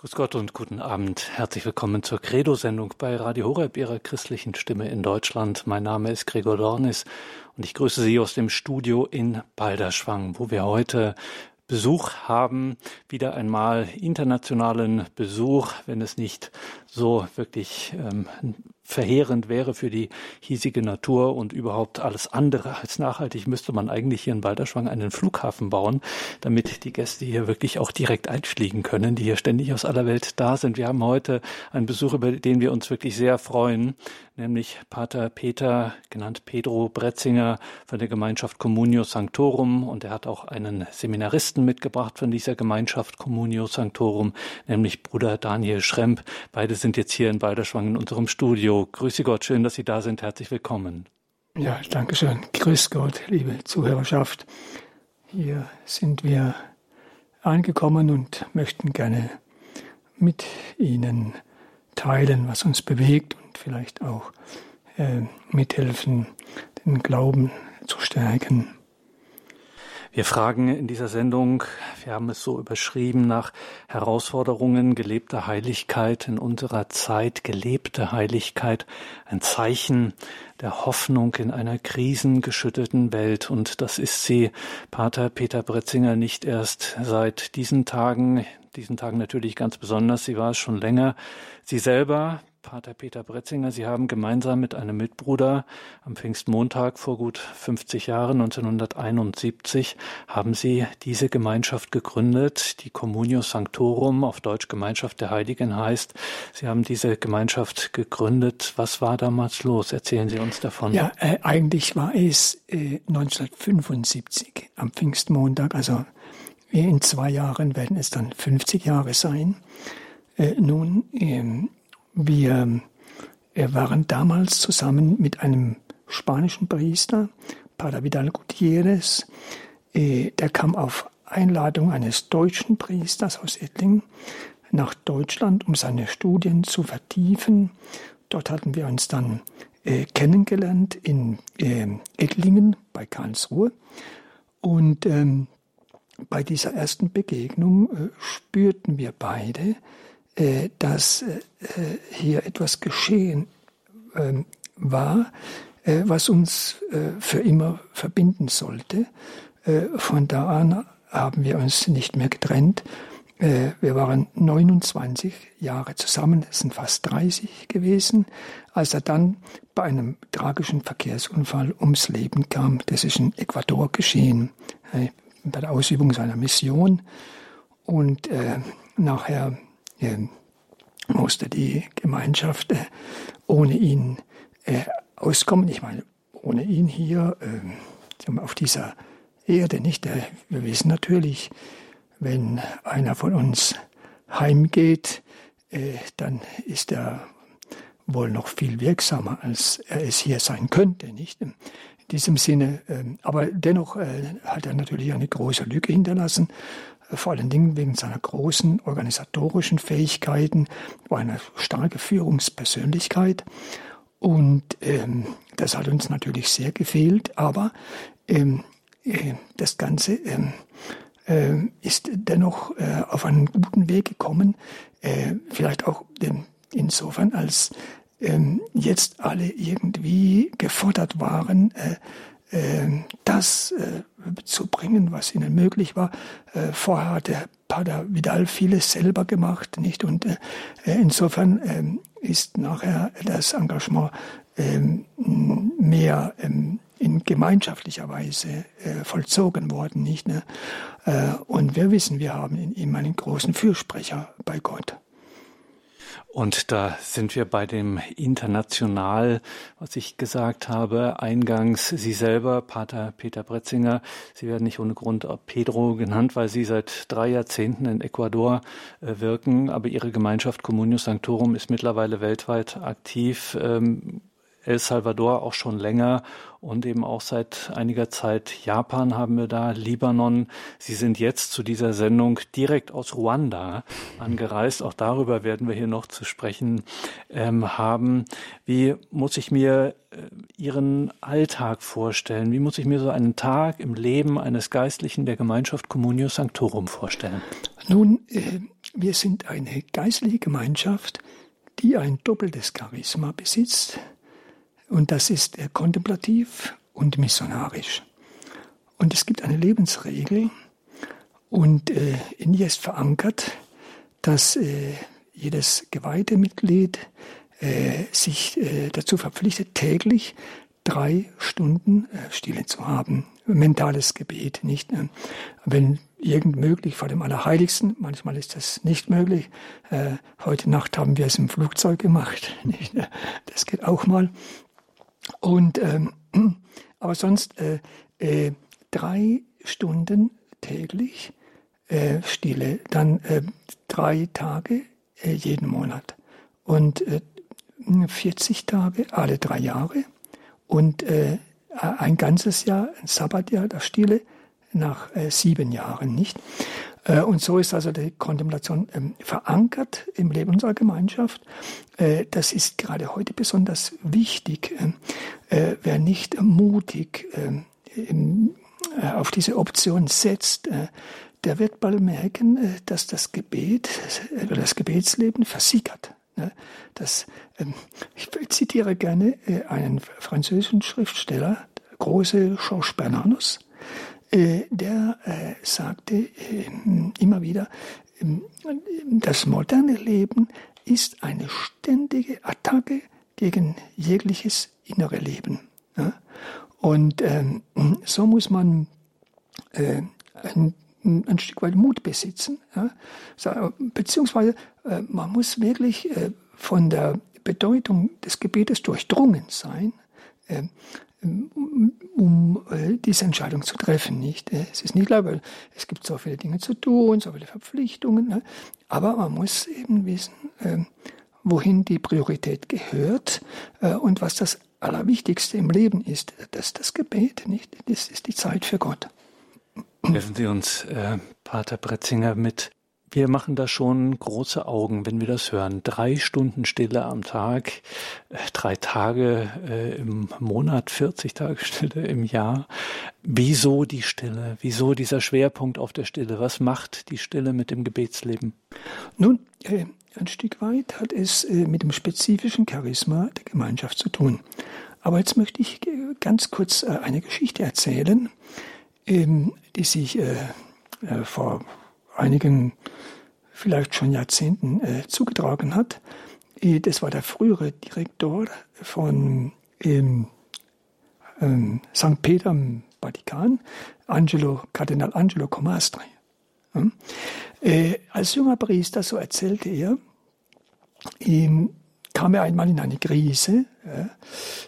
Grüß Gott und guten Abend. Herzlich willkommen zur Credo-Sendung bei Radio Horeb, Ihrer christlichen Stimme in Deutschland. Mein Name ist Gregor Dornis und ich grüße Sie aus dem Studio in Balderschwang, wo wir heute Besuch haben, wieder einmal internationalen Besuch, wenn es nicht so wirklich ähm, verheerend wäre für die hiesige Natur und überhaupt alles andere als nachhaltig, müsste man eigentlich hier in Balderschwang einen Flughafen bauen, damit die Gäste hier wirklich auch direkt einfliegen können, die hier ständig aus aller Welt da sind. Wir haben heute einen Besuch, über den wir uns wirklich sehr freuen, nämlich Pater Peter, genannt Pedro Bretzinger von der Gemeinschaft Communio Sanctorum und er hat auch einen Seminaristen mitgebracht von dieser Gemeinschaft Communio Sanctorum, nämlich Bruder Daniel Schremp. Beide sind jetzt hier in Balderschwang in unserem Studio. Grüße Gott, schön, dass Sie da sind. Herzlich willkommen. Ja, danke schön. Grüß Gott, liebe Zuhörerschaft. Hier sind wir angekommen und möchten gerne mit Ihnen teilen, was uns bewegt und vielleicht auch äh, mithelfen, den Glauben zu stärken. Wir fragen in dieser Sendung, wir haben es so überschrieben, nach Herausforderungen gelebter Heiligkeit in unserer Zeit, gelebte Heiligkeit, ein Zeichen der Hoffnung in einer krisengeschüttelten Welt. Und das ist sie, Pater Peter Bretzinger, nicht erst seit diesen Tagen, diesen Tagen natürlich ganz besonders, sie war es schon länger. Sie selber Pater Peter Bretzinger, Sie haben gemeinsam mit einem Mitbruder am Pfingstmontag vor gut 50 Jahren, 1971, haben Sie diese Gemeinschaft gegründet, die Communio Sanctorum, auf Deutsch Gemeinschaft der Heiligen heißt. Sie haben diese Gemeinschaft gegründet. Was war damals los? Erzählen Sie uns davon. Ja, äh, eigentlich war es äh, 1975 am Pfingstmontag, also in zwei Jahren werden es dann 50 Jahre sein. Äh, nun, ähm, wir waren damals zusammen mit einem spanischen Priester, Padre Vidal Gutierrez. Äh, der kam auf Einladung eines deutschen Priesters aus Ettlingen nach Deutschland, um seine Studien zu vertiefen. Dort hatten wir uns dann äh, kennengelernt in äh, Ettlingen bei Karlsruhe. Und ähm, bei dieser ersten Begegnung äh, spürten wir beide, dass äh, hier etwas geschehen ähm, war, äh, was uns für immer verbinden sollte. Von da an haben wir uns nicht mehr getrennt. Wir waren 29 Jahre zusammen, es sind fast 30 gewesen, als er dann bei einem tragischen Verkehrsunfall ums Leben kam. Das ist in Ecuador geschehen, bei der Ausübung seiner Mission. Und äh, nachher äh, musste die Gemeinschaft äh, ohne ihn äh, auskommen. Ich meine, ohne ihn hier äh, auf dieser Erde nicht. Äh, wir wissen natürlich, wenn einer von uns heimgeht, dann ist er wohl noch viel wirksamer, als er es hier sein könnte, nicht? In diesem Sinne, ähm, aber dennoch hat er natürlich eine große Lücke hinterlassen vor allen Dingen wegen seiner großen organisatorischen Fähigkeiten, war eine starke Führungspersönlichkeit. Und ähm, das hat uns natürlich sehr gefehlt, aber ähm, äh, das Ganze ähm, äh, ist dennoch äh, auf einen guten Weg gekommen, äh, vielleicht auch ähm, insofern, als ähm, jetzt alle irgendwie gefordert waren, äh, das äh, zu bringen, was ihnen möglich war. Äh, vorher hat der Pater Vidal vieles selber gemacht, nicht? Und äh, insofern ähm, ist nachher das Engagement ähm, mehr in gemeinschaftlicher Weise vollzogen worden, nicht? Ne? Und wir wissen, wir haben in ihm einen großen Fürsprecher bei Gott. Und da sind wir bei dem International, was ich gesagt habe, eingangs Sie selber, Pater Peter Bretzinger, Sie werden nicht ohne Grund Pedro genannt, weil Sie seit drei Jahrzehnten in Ecuador äh, wirken, aber Ihre Gemeinschaft Communio Sanctorum ist mittlerweile weltweit aktiv. El Salvador auch schon länger und eben auch seit einiger Zeit Japan haben wir da, Libanon. Sie sind jetzt zu dieser Sendung direkt aus Ruanda angereist. Auch darüber werden wir hier noch zu sprechen ähm, haben. Wie muss ich mir äh, Ihren Alltag vorstellen? Wie muss ich mir so einen Tag im Leben eines Geistlichen der Gemeinschaft Communio Sanctorum vorstellen? Nun, äh, wir sind eine geistliche Gemeinschaft, die ein doppeltes Charisma besitzt. Und das ist äh, kontemplativ und missionarisch. Und es gibt eine Lebensregel und äh, in ihr ist verankert, dass äh, jedes geweihte Mitglied sich dazu verpflichtet, täglich drei Stunden Stille zu haben. Mentales Gebet, nicht? Wenn irgend möglich vor dem Allerheiligsten, manchmal ist das nicht möglich. Heute Nacht haben wir es im Flugzeug gemacht, nicht? Das geht auch mal. Und, ähm, aber sonst äh, äh, drei Stunden täglich äh, Stille, dann äh, drei Tage äh, jeden Monat und 40 Tage alle drei Jahre und äh, ein ganzes Jahr, ein Sabbatjahr der Stille nach äh, sieben Jahren, nicht? Äh, und so ist also die Kontemplation ähm, verankert im Leben unserer Gemeinschaft. Äh, das ist gerade heute besonders wichtig. Äh, wer nicht mutig ähm, äh, auf diese Option setzt, der wird bald merken, dass das Gebet, das Gebetsleben versickert. Ne? Das, ähm, ich zitiere gerne einen französischen Schriftsteller, der große Georges Bernanos, äh, der äh, sagte immer wieder, ähm, das moderne Leben ist eine ständige Attacke gegen jegliches innere Leben. Und ähm, so muss man ein ein Stück weit Mut besitzen. Beziehungsweise äh, man muss wirklich äh, von der Bedeutung des Gebetes durchdrungen sein, äh, um äh, diese Entscheidung zu treffen. Nicht? Äh, es ist nicht klar, weil es gibt so viele Dinge zu tun, so viele Verpflichtungen, ne? aber man muss eben wissen, äh, wohin die Priorität gehört und was das Allerwichtigste im Leben ist. Das ist das Gebet, nicht? Das ist die Zeit für Gott. Helfen Sie uns, äh, Pater Bretzinger, mit. Wir machen da schon große Augen, wenn wir das hören. Drei Stunden Stille am Tag, äh, drei Tage äh, im Monat, 40 Tage Stille im Jahr. Wieso die Stille? Wieso dieser Schwerpunkt auf der Stille? Was macht die Stille mit dem Gebetsleben? Nun, äh, ein Stück weit hat es äh, mit dem spezifischen Charisma der Gemeinschaft zu tun. Aber jetzt möchte ich äh, ganz kurz äh, eine Geschichte erzählen ähm, die sich vor einigen, vielleicht schon Jahrzehnten äh, zugetragen hat. Äh, das war der frühere Direktor von ähm, ähm, St. Peter im Vatikan, Angelo, Kardinal Angelo Comastri. Hm? Äh, als junger Priester, so erzählte er, ihm kam er einmal in eine Krise.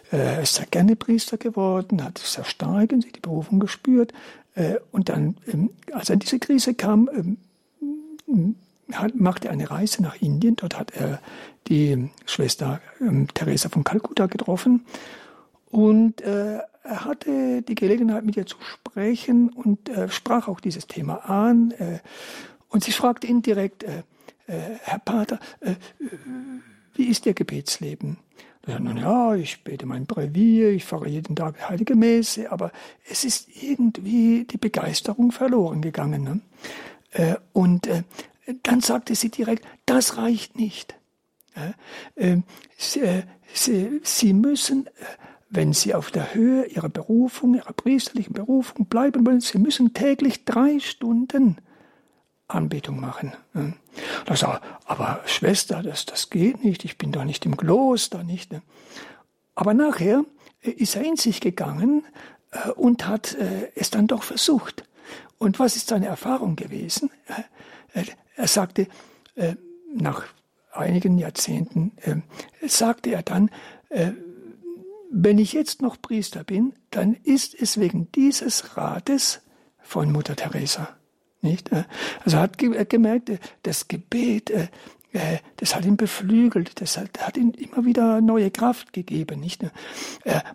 Er ist sehr gerne Priester geworden, hat sehr stark in sich die Berufung gespürt. Äh, und dann, ähm, als er diese Krise kam, ähm, machte er eine Reise nach Indien. Dort hat er die Schwester ähm, Teresa von Kalkutta getroffen. Und äh, er hatte die Gelegenheit, mit ihr zu sprechen und sprach auch dieses Thema an. und sie fragte ihn direkt, Herr Pater, wie ist Ihr Gebetsleben? Ja, ja, ich bete mein Brevier, ich fahre jeden Tag heilige Messe, aber es ist irgendwie die Begeisterung verloren gegangen. Ne? Äh, und äh, dann sagte sie direkt, das reicht nicht. Äh, sie, sie, sie müssen, äh, wenn Sie auf der Höhe Ihrer Berufung, Ihrer priesterlichen Berufung bleiben wollen, Sie müssen täglich drei Stunden Anbetung machen. Da sagt aber Schwester, das, das geht nicht, ich bin doch nicht im Kloster, nicht. Ne? Aber nachher äh, ist er in sich gegangen äh, und hat äh, es dann doch versucht. Und was ist seine Erfahrung gewesen? Er sagte, nach einigen Jahrzehnten, sagte er dann, wenn ich jetzt noch Priester bin, dann ist es wegen dieses Rates von Mutter Teresa. Nicht? Äh, also hat gemerkt, äh, das Gebet, äh, das hat ihn beflügelt, das hat, ihm immer wieder neue Kraft gegeben. Nicht?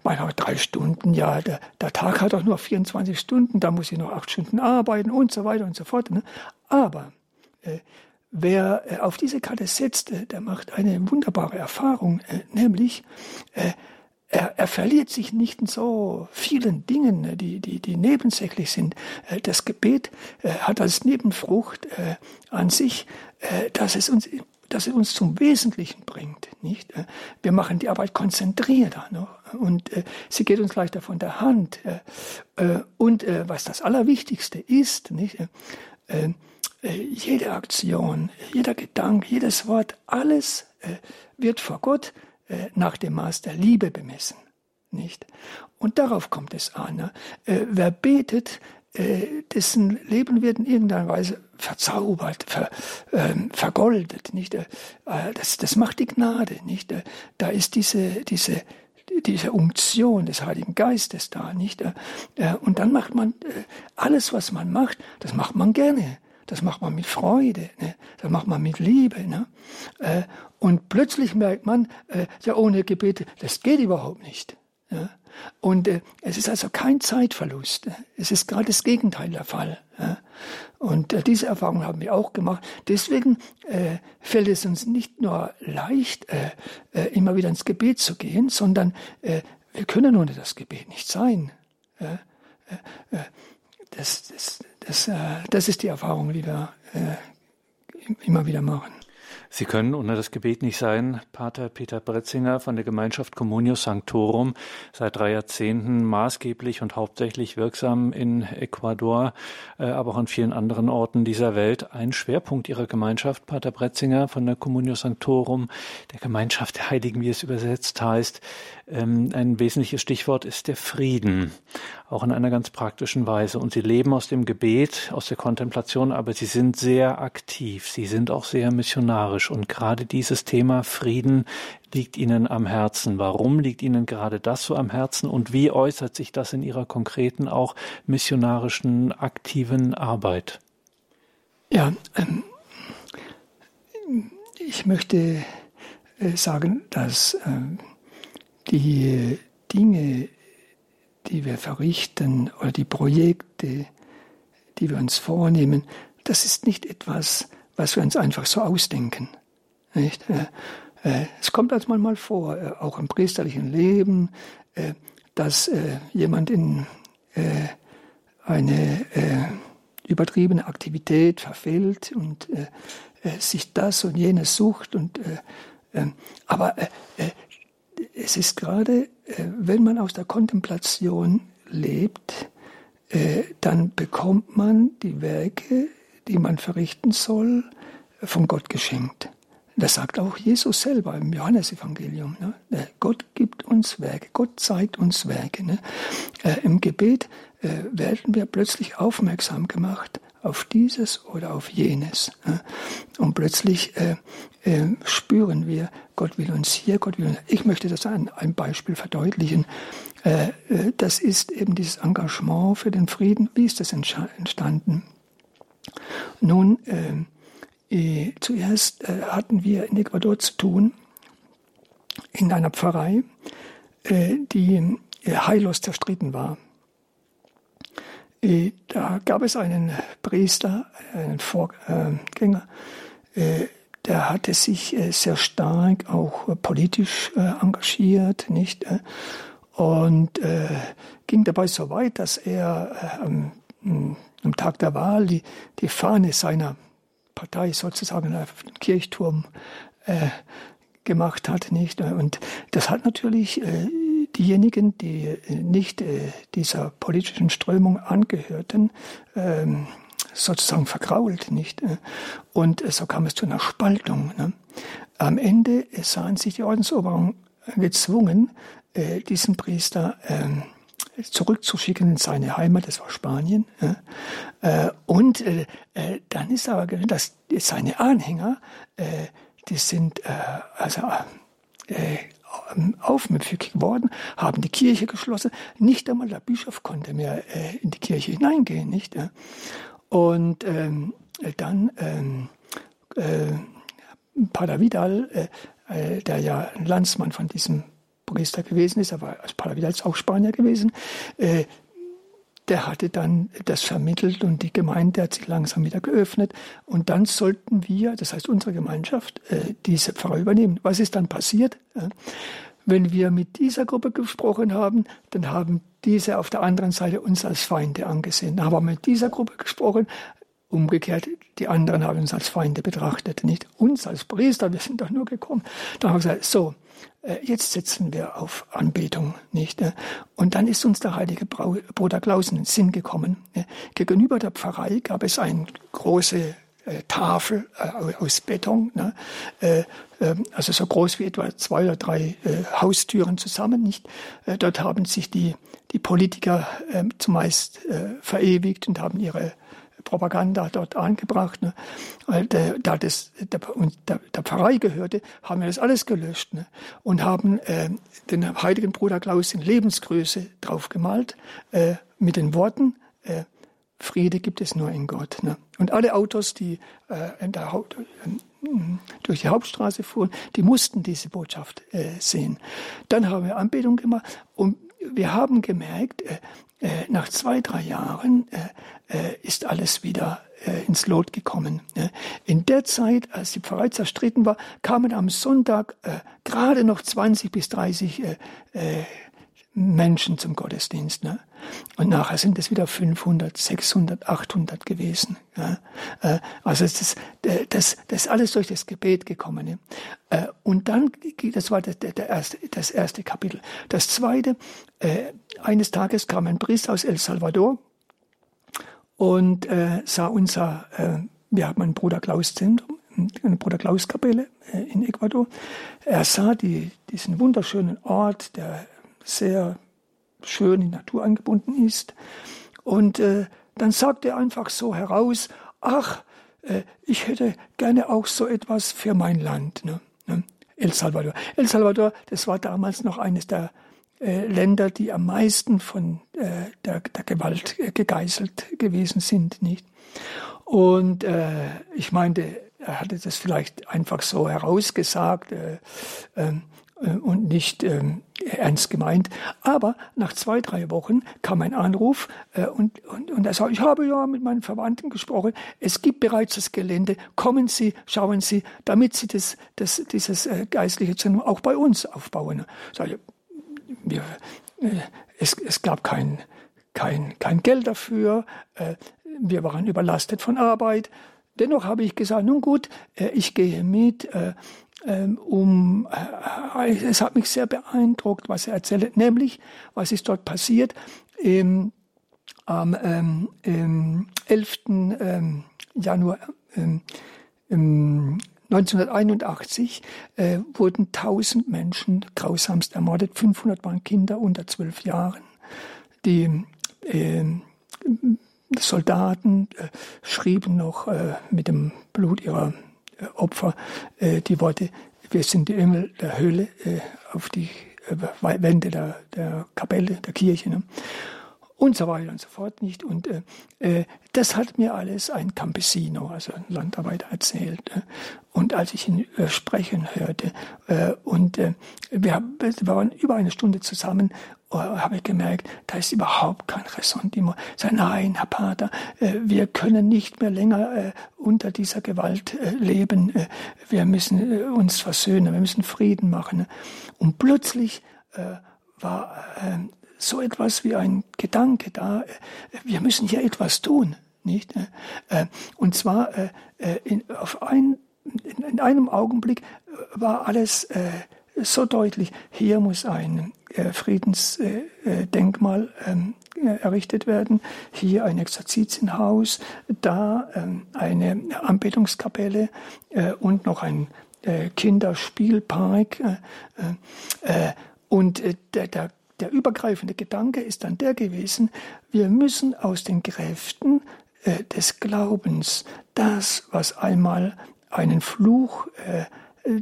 Manchmal drei Stunden, ja, der, der Tag hat auch nur 24 Stunden, da muss ich noch acht Stunden arbeiten und so weiter und so fort. Ne? Aber wer auf diese Karte setzt, der macht eine wunderbare Erfahrung, nämlich er, er verliert sich nicht in so vielen Dingen, ne, die, die, die nebensächlich sind. Äh, das Gebet äh, hat als Nebenfrucht äh, an sich, dass es uns dass es uns zum Wesentlichen bringt. Nicht? Wir machen die Arbeit konzentrierter noch und äh, sie geht uns leichter von der Hand. Äh, und äh, was das Allerwichtigste ist, nicht? jede Aktion, jeder Gedanke, jedes Wort, alles wird vor Gott nach dem Maß der Liebe bemessen. Nicht? Und darauf kommt es an. Ne? wer betet, äh, dessen Leben wird in irgendeiner Weise verzaubert, ver, äh, vergoldet, nicht? Äh, das, das macht die Gnade, nicht? Äh, da ist diese, diese, diese Umtion des Heiligen Geistes da, nicht? Äh, äh, und dann macht man alles, was man macht, das macht man gerne. Das macht man mit Freude, ne? das macht man mit Liebe. Ne? und plötzlich merkt man, ja, ohne Gebete, das geht überhaupt nicht. Ja? Und äh, es ist also kein Zeitverlust. Es ist gerade das Gegenteil der Fall. Ja? Und äh, diese Erfahrung haben wir auch gemacht. Deswegen äh, fällt es uns nicht nur leicht, äh, äh, immer wieder ins Gebet zu gehen, sondern äh, wir können ohne das Gebet nicht sein. Das, das, das, das ist die Erfahrung, die wir immer wieder machen. Sie können ohne das Gebet nicht sein. Pater Peter Bretzinger von der Gemeinschaft Communio Sanctorum, seit drei Jahrzehnten maßgeblich und hauptsächlich wirksam in Ecuador, äh, aber auch an vielen anderen Orten dieser Welt. Ein Schwerpunkt Ihrer Gemeinschaft, Pater Bretzinger von der Communio Sanctorum, der Gemeinschaft der Heiligen, wie es übersetzt heißt, ähm, ein wesentliches Stichwort ist der Frieden, auch in einer ganz praktischen Weise. Und sie leben aus dem Gebet, aus der Kontemplation, aber sie sind sehr aktiv, sie sind auch sehr missionarisch. Und gerade dieses Thema Frieden liegt ihnen am Herzen. Warum liegt ihnen gerade das so am Herzen und wie äußert sich das in ihrer konkreten, auch missionarischen, aktiven Arbeit? Ja, ähm, ich möchte äh, sagen, dass ähm, die Dinge, die wir verrichten oder die Projekte, die wir uns vornehmen, das ist nicht etwas, was wir uns einfach so ausdenken. Nicht? Äh, äh, es kommt als mal vor, äh, auch im priesterlichen Leben, dass jemand in eine übertriebene Aktivität verfällt und sich das und jenes sucht und aber es ist gerade, wenn man aus der Kontemplation lebt, dann bekommt man die Werke, die man verrichten soll, von Gott geschenkt. Das sagt auch Jesus selber im Johannesevangelium. Ne? Äh, Gott gibt uns Werke, Gott zeigt uns Werke. Ne? Im Gebet werden wir plötzlich aufmerksam gemacht auf dieses oder auf jenes. Und plötzlich äh, äh, spüren wir, Gott will uns hier, Gott will uns. Ich möchte das an einem Beispiel verdeutlichen. Äh, äh das ist eben dieses Engagement für den Frieden. Wie ist das entstanden? Nun, äh, äh, zuerst hatten wir in Ecuador zu tun, in einer Pfarrei, die heillos zerstritten war. Äh, da gab es einen Priester, einen Vorgänger, äh, der hatte sich äh, sehr stark auch politisch engagiert, nicht? Und ging dabei so weit, dass er am, am Tag der Wahl die, die Fahne seiner Partei sozusagen auf den Kirchturm gemacht hat, nicht? Und das hat natürlich diejenigen, die äh, nicht äh, dieser politischen Strömung angehörten, ähm, sozusagen vergrault, nicht? Äh, und so kam es zu einer Spaltung. Ne? Am Ende sahen sich die Ordensoberungen gezwungen, diesen Priester ähm, zurückzuschicken in seine Heimat, das war Spanien. Und dann ist aber, dass seine Anhänger, die sind also ähm, aufmüpfig geworden, haben die Kirche geschlossen. Nicht einmal der Bischof konnte mehr äh, in die Kirche hineingehen, nicht? Ja? Und ähm, dann ähm, äh, Pater Vidal, äh, äh, der ja Landsmann von diesem Priester gewesen ist, aber als Pater Vidal ist auch Spanier gewesen, äh, der hatte dann das vermittelt und die Gemeinde hat sich langsam wieder geöffnet. Und dann sollten wir, das heißt unsere Gemeinschaft, äh, diese Pfarrer übernehmen. Was ist dann passiert? Wenn wir mit dieser Gruppe gesprochen haben, dann haben diese auf der anderen Seite uns als Feinde angesehen. Dann haben wir mit dieser Gruppe gesprochen, umgekehrt, die anderen haben uns als Feinde betrachtet, nicht uns als Priester, wir sind doch nur gekommen. Da haben wir gesagt, so, äh, jetzt setzen wir auf Anbetung, nicht? Und dann ist uns der heilige Bruder Klaus in den Sinn gekommen. Gegenüber der Pfarrei gab es eine große äh, Tafel äh, aus Beton, ne? Ähm, also so groß wie etwa zwei oder drei Haustüren zusammen, nicht? Dort haben sich die, die Politiker ähm, zumeist verewigt und haben ihre Propaganda dort angebracht. Ne? Weil der, da das der, und der, der Pfarrei gehörte, haben wir das alles gelöscht ne? und haben äh, den heiligen Bruder Klaus in Lebensgröße drauf gemalt äh, mit den Worten äh, Friede gibt es nur in Gott. Ne? Und alle Autos, die äh, der Haut, äh, durch die Hauptstraße fuhren, die mussten diese Botschaft äh, sehen. Dann haben wir Anbetung gemacht und wir haben gemerkt, äh, äh, nach zwei, drei Jahren äh, ist alles wieder ins Lot gekommen. In der Zeit, als die Pfarrei zerstritten war, kamen am Sonntag gerade noch 20 bis 30 Menschen zum Gottesdienst. Ne? Und nachher sind es wieder 500, 600, 800 gewesen. Ja? Äh, also das, ist, äh, das, das ist alles durch das Gebet gekommen. Ne? Äh, und dann, das war das, der erste, das erste Kapitel. Das zweite, eines Tages kam ein Priester aus El Salvador und sah unser, wir haben ein Bruder Klaus Zentrum, eine Bruder Klaus Kapelle in Ecuador. Er sah die, diesen wunderschönen Ort, der sehr schön in Natur angebunden ist. Und äh, dann sagt er einfach so heraus, ach, äh, ich hätte gerne auch so etwas für mein Land. Ne? ne? El Salvador. El Salvador, das war damals noch eines der äh, Länder, die am meisten von äh, der, der Gewalt äh, gegeißelt gewesen sind, nicht? Und äh, ich meinte, er hatte das vielleicht einfach so herausgesagt. Äh, äh, und nicht ähm, ernst gemeint. Aber nach zwei, drei Wochen kam ein Anruf äh, und, und, und er sagte, ich habe ja mit meinen Verwandten gesprochen, es gibt bereits das Gelände, kommen Sie, schauen Sie, damit Sie das, das, dieses äh, geistliche Zentrum auch bei uns aufbauen. Sag ich, wir, äh, es, es gab kein, kein, kein Geld dafür, äh, wir waren überlastet von Arbeit. Dennoch habe ich gesagt, nun gut, äh, ich gehe mit, äh, um, äh, es hat mich sehr beeindruckt, was er erzählt, nämlich, was ist dort passiert. Im, am ähm, im 11. Ähm, Januar ähm, 1981 äh, wurden 1000 Menschen grausamst ermordet, 500 waren Kinder unter zwölf Jahren. Die äh, Soldaten äh, schrieben noch äh, mit dem Blut ihrer Opfer äh, die Worte, wir sind die Engel der Höhle äh, auf die äh, Wände der, der Kapelle, der Kirche. Ne? Und so weiter und so fort nicht. Und äh, äh, das hat mir alles ein Campesino, also ein Landarbeiter, erzählt. Äh. Und als ich ihn äh, sprechen hörte, äh, und äh, wir, wir waren über eine Stunde zusammen, äh, habe ich gemerkt, da ist überhaupt kein Ressentiment. Sag, nein, Herr Pater, wir können nicht mehr länger äh, unter dieser Gewalt leben. Wir müssen uns versöhnen, wir müssen Frieden machen. Und plötzlich äh, war so etwas wie ein Gedanke da, wir müssen hier etwas tun, nicht? Äh, und zwar äh, in, auf ein, in einem Augenblick war alles so deutlich, hier muss ein Friedensdenkmal ähm, errichtet werden, hier ein Exerzitienhaus, da ähm, eine Anbetungskapelle und noch ein Kinderspielpark. Und der der übergreifende Gedanke ist dann der gewesen, wir müssen aus den Kräften äh, des Glaubens das, was einmal einen Fluch äh,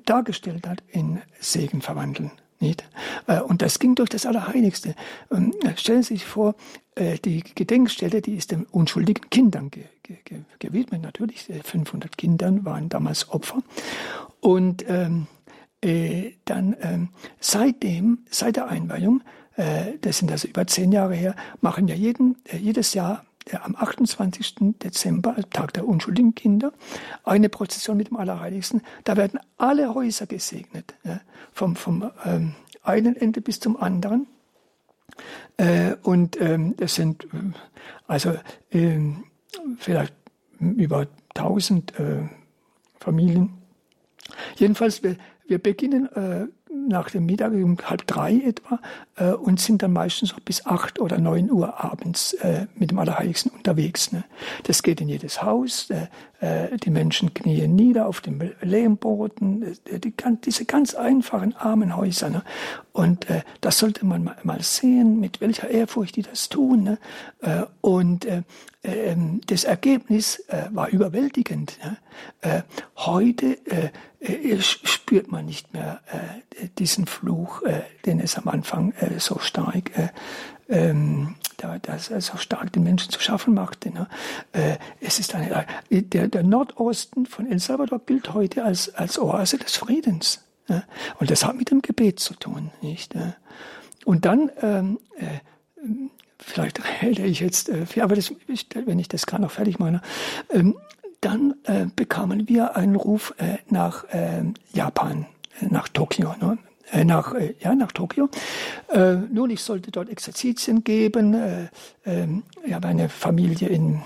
dargestellt hat, in Segen verwandeln. Nicht? Äh, und das ging durch das Allerheiligste. Ähm, stellen Sie sich vor, äh, die Gedenkstätte, die ist den unschuldigen Kindern ge ge gewidmet. Natürlich, 500 äh, Kindern waren damals Opfer. Und ähm, äh, dann ähm, seitdem, seit der Einweihung, äh, das sind also über zehn Jahre her, machen wir jeden, äh, jedes Jahr am 28. Dezember, Tag der unschuldigen Kinder, eine Prozession mit dem Allerheiligsten. Da werden alle Häuser gesegnet, vom, vom ähm, einen Ende bis zum anderen. Äh, und ähm, das sind äh, also äh, vielleicht über 1000 äh, Familien. Jedenfalls, wir, beginnen äh, nach dem Mittag um halb drei etwa äh, und sind dann meistens noch bis acht oder neun Uhr abends äh, mit dem Allerheiligsten unterwegs. Ne? Das geht in jedes Haus. Äh, äh die Menschen knien nieder auf dem Lehmboden. Äh, die, diese ganz einfachen armen Häuser. Ne? Und äh, das sollte man mal, mal, sehen, mit welcher Ehrfurcht die das tun. Ne? und ähm, das Ergebnis war überwältigend. Ne? heute spürt man nicht mehr diesen Fluch, äh, den es am Anfang äh, so stark, äh, ähm, äh, so stark den Menschen zu schaffen machte. Ne? Äh, es ist eine, äh, der, Nordosten von El Salvador gilt heute als, als Oase des Friedens. Und das hat mit dem Gebet zu tun. Nicht? Und dann, ähm, äh, vielleicht rede ich jetzt, äh, aber das, wenn ich das kann, noch fertig meine, ähm, dann äh, bekamen wir einen Ruf äh, nach äh, Japan nach Tokio, ne? Nach, ja, nach Tokio. Äh, nun, ich sollte dort Exerzitien geben. Äh, äh, ich habe eine Familie in ähm,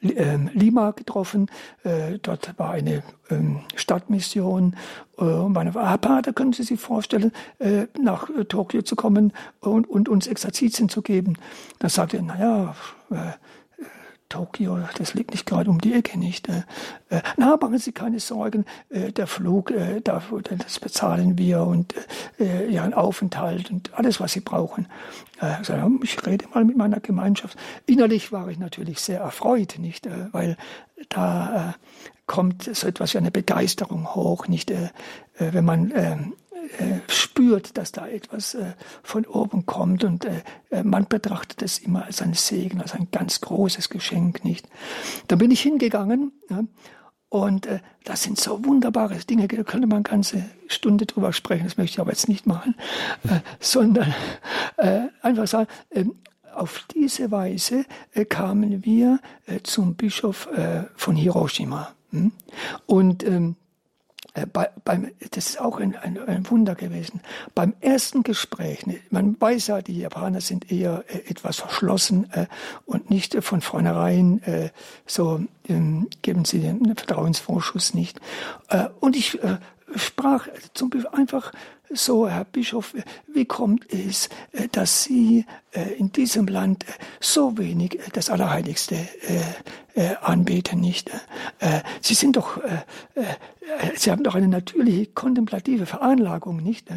Lima getroffen. Äh, dort war eine ähm, Stadtmission. Äh, und meine da können Sie sich vorstellen, äh, nach Tokio zu kommen und, und uns Exerzitien zu geben. Da sagte er, naja, Tokio, das liegt nicht gerade um die Ecke, nicht? Äh, äh na, machen Sie keine Sorgen, äh, der Flug, äh, das bezahlen wir und äh, Ihren Aufenthalt und alles, was Sie brauchen. Äh, ich rede mal mit meiner Gemeinschaft. Innerlich war ich natürlich sehr erfreut, nicht? Äh, weil da äh, kommt so etwas wie eine Begeisterung hoch, nicht? Äh, äh wenn man ähm, äh, spürt, dass da etwas äh, von oben kommt und äh, äh, man betrachtet es immer als ein Segen, als ein ganz großes Geschenk, nicht? Da bin ich hingegangen und das sind so wunderbare Dinge, da könnte man eine ganze Stunde drüber sprechen, das möchte ich aber jetzt nicht machen, sondern einfach sagen, ähm, auf diese Weise kamen wir zum Bischof von Hiroshima. Hm? Und ähm, äh, bei, beim, das ist auch ein, ein, ein, Wunder gewesen. Beim ersten Gespräch, ne, man weiß ja, die Japaner sind eher äh, etwas verschlossen äh, und nicht äh, von vornherein äh, so ähm, geben sie den Vertrauensvorschuss nicht. Äh, und ich sprach zum Beispiel einfach so, Herr Bischof, wie kommt es, dass Sie in diesem Land so wenig das Allerheiligste anbeten, nicht? Sie sind doch Sie haben doch eine natürliche kontemplative Veranlagung, nicht?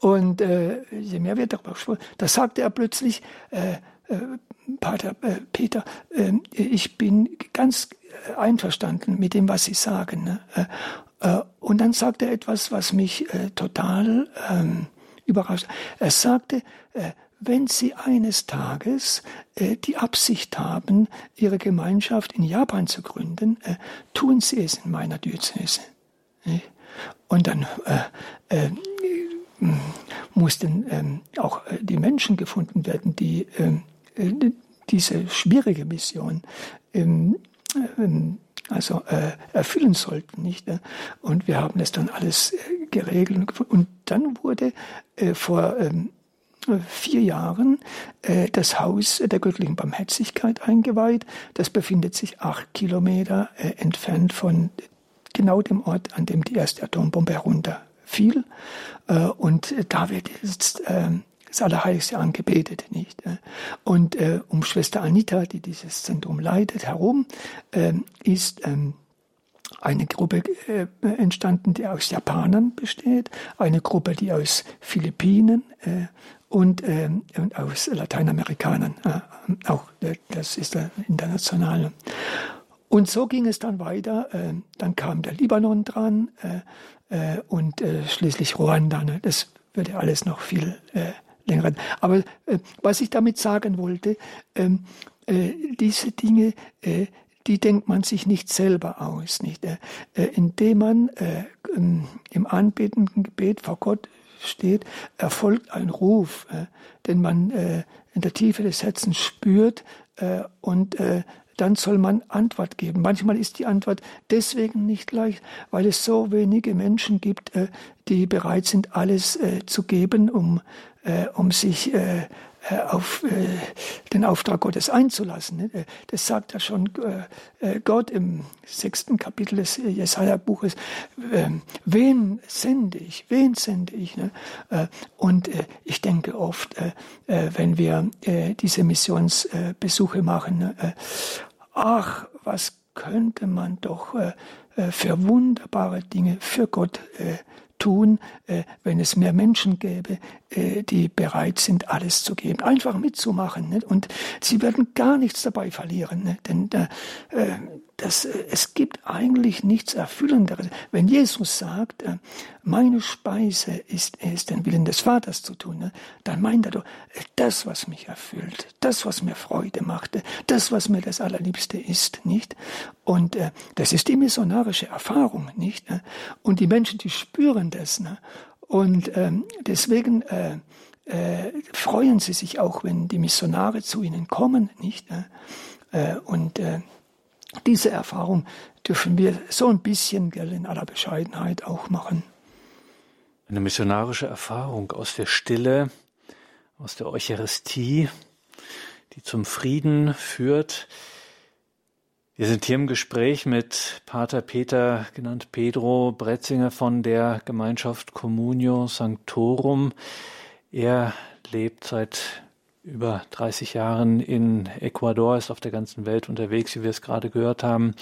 Und äh, je mehr wir darüber sprechen, da sagte er plötzlich, äh, äh, Pater äh, Peter, äh, ich bin ganz einverstanden mit dem, was Sie sagen. Äh, und dann sagte er etwas, was mich äh, total ähm, überrascht. Er sagte, äh, wenn Sie eines Tages äh, die Absicht haben, Ihre Gemeinschaft in Japan zu gründen, äh, tun Sie es in meiner Diözese. Und dann äh, äh, mussten ähm, auch die Menschen gefunden werden, die ähm, diese schwierige Mission ähm, also erfüllen sollten, nicht? Und wir haben das dann alles geregelt und dann wurde vor vier Jahren äh, das Haus der göttlichen Barmherzigkeit eingeweiht. Das befindet sich acht Kilometer äh, entfernt von genau dem Ort, an dem die erste Atombombe herunterfiel. Äh, und da wird jetzt äh, das Allerheiligste angebetet, nicht? Äh. Und äh, um Schwester Anita, die dieses Zentrum leitet, herum, äh, ist ähm, eine Gruppe äh, entstanden, die aus Japanern besteht, eine Gruppe, die aus Philippinen äh, und, äh, und aus Lateinamerikanern. Äh, auch das ist äh, international. Und so ging es dann weiter. Dann kam der Libanon dran und schließlich Ruanda. Ne? Das würde alles noch viel äh, länger. Aber äh, was ich damit sagen wollte, ähm, äh, diese Dinge, äh, die denkt man sich nicht selber aus, nicht? Äh, äh indem man äh, im anbetenden Gebet vor Gott steht, erfolgt ein Ruf, den man in der Tiefe des Herzens spürt, und dann soll man Antwort geben. Manchmal ist die Antwort deswegen nicht leicht, weil es so wenige Menschen gibt, äh, die bereit sind, alles äh, zu geben, um, äh, um sich auf den Auftrag Gottes einzulassen. Ne? Das sagt ja schon Gott im sechsten Kapitel des Jesaja-Buches. Ähm, wen sende ich? Wen sende ich? Ne? Und ich denke oft, wenn wir diese Missionsbesuche machen, ne? Ach, was könnte man doch für wunderbare Dinge für Gott tun, äh, wenn es mehr Menschen gäbe, äh, die bereit sind, alles zu geben, einfach mitzumachen. Nicht? Und sie werden gar nichts dabei verlieren, nicht? denn äh, das, äh, es gibt eigentlich nichts Erfüllenderes. Wenn Jesus sagt, äh, meine Speise ist es, den Willen des Vaters zu tun, ne, dann meint er doch, äh, das, was mich erfüllt, das, was mir Freude machte, das, was mir das Allerliebste ist, nicht? Und äh, das ist die missionarische Erfahrung, nicht? Und die Menschen, die spüren das. Und ähm, deswegen äh, äh, freuen sie sich auch, wenn die Missionare zu ihnen kommen, nicht? Äh, und äh, diese Erfahrung dürfen wir so ein bisschen gell, in aller Bescheidenheit auch machen. Eine missionarische Erfahrung aus der Stille, aus der Eucharistie, die zum Frieden führt. Wir sind hier im Gespräch mit Pater Peter, genannt Pedro Bretzinger von der Gemeinschaft Communio Sanctorum. Er lebt seit über 30 Jahren in Ecuador, ist auf der ganzen Welt unterwegs, wie wir es gerade gehört haben,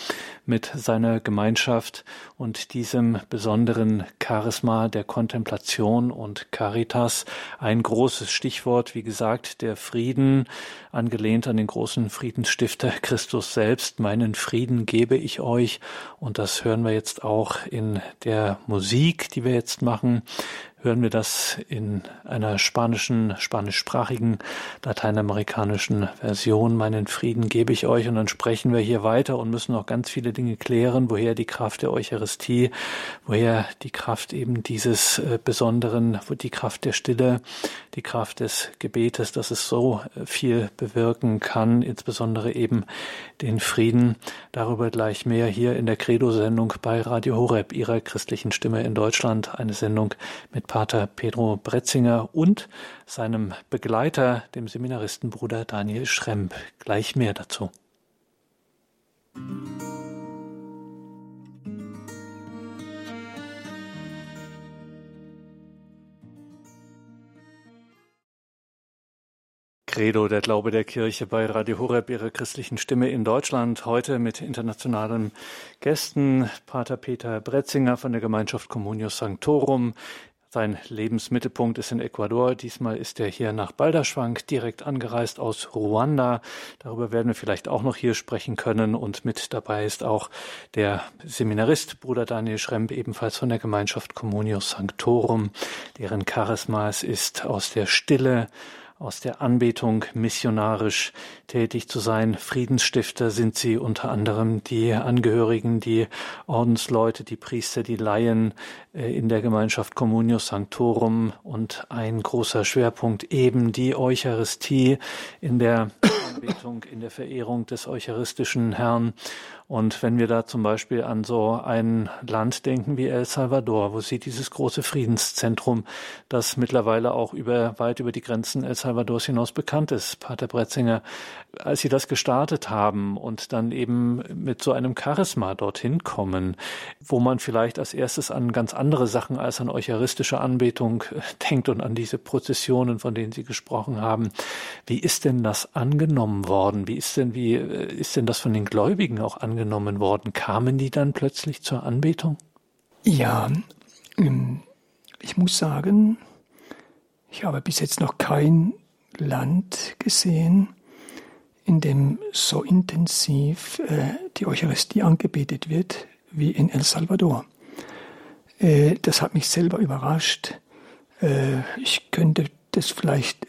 mit seiner Gemeinschaft und diesem besonderen Charisma der Kontemplation und Caritas. Ein großes Stichwort, wie gesagt, der Frieden, angelehnt an den großen Friedensstifter Christus selbst. Meinen Frieden gebe ich euch. Und das hören wir jetzt auch in der Musik, die wir jetzt machen hören wir das in einer spanischen, spanischsprachigen, lateinamerikanischen Version. Meinen Frieden gebe ich euch und dann sprechen wir hier weiter und müssen noch ganz viele Dinge klären, woher die Kraft der Eucharistie, woher die Kraft eben dieses äh, besonderen, die Kraft der Stille, die Kraft des Gebetes, dass es so äh, viel bewirken kann, insbesondere eben den Frieden. Darüber gleich mehr hier in der Credo-Sendung bei Radio Horeb, ihrer christlichen Stimme in Deutschland. Eine Sendung mit Pater Pedro Bretzinger und seinem Begleiter, dem Seminaristenbruder Daniel Schremp. Gleich mehr dazu. Credo, der Glaube der Kirche bei Radio Horeb, ihrer christlichen Stimme in Deutschland. Heute mit internationalen Gästen. Pater Peter Bretzinger von der Gemeinschaft Communius Sanctorum, sein Lebensmittelpunkt ist in Ecuador. Diesmal ist er hier nach Balderschwang direkt angereist aus Ruanda. Darüber werden wir vielleicht auch noch hier sprechen können. Und mit dabei ist auch der Seminarist Bruder Daniel Schremp, ebenfalls von der Gemeinschaft Communius Sanctorum, deren Charisma es ist aus der Stille, aus der Anbetung missionarisch tätig zu sein. Friedensstifter sind sie unter anderem die Angehörigen, die Ordensleute, die Priester, die Laien äh, in der Gemeinschaft Communio Sanctorum und ein großer Schwerpunkt eben die Eucharistie in der Anbetung, in der Verehrung des eucharistischen Herrn und wenn wir da zum Beispiel an so ein Land denken wie El Salvador, wo sie dieses große Friedenszentrum, das mittlerweile auch über, weit über die Grenzen El Salvadors hinaus bekannt ist, Pater Bretzinger, als sie das gestartet haben und dann eben mit so einem Charisma dorthin kommen, wo man vielleicht als erstes an ganz andere Sachen als an eucharistische Anbetung denkt und an diese Prozessionen, von denen Sie gesprochen haben. Wie ist denn das angenommen worden? Wie ist denn, wie äh, ist denn das von den Gläubigen auch angenommen angenommen worden. Kamen die dann plötzlich zur Anbetung? Ja, ähm, ich muss sagen, ich habe bis jetzt noch kein Land gesehen, in dem so intensiv äh, die Eucharistie angebetet wird wie in El Salvador. Äh, das hat mich selber überrascht. Äh, ich könnte das vielleicht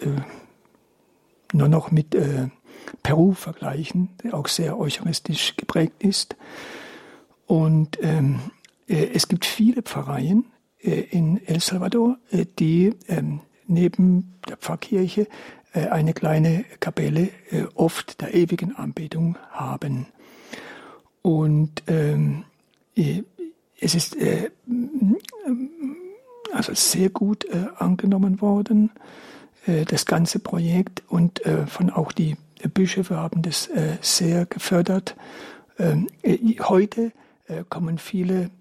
nur noch mit Peru vergleichen, der auch sehr eucharistisch geprägt ist. Und ähm, äh, es gibt viele Pfarreien äh, in El Salvador, äh, die ähm, neben der Pfarrkirche eine kleine Kapelle oft der ewigen Anbetung haben. Und ähm, es ist äh, also sehr gut äh, angenommen worden, äh, das ganze Projekt und von auch die Bischöfe haben das sehr gefördert. Ähm, heute kommen viele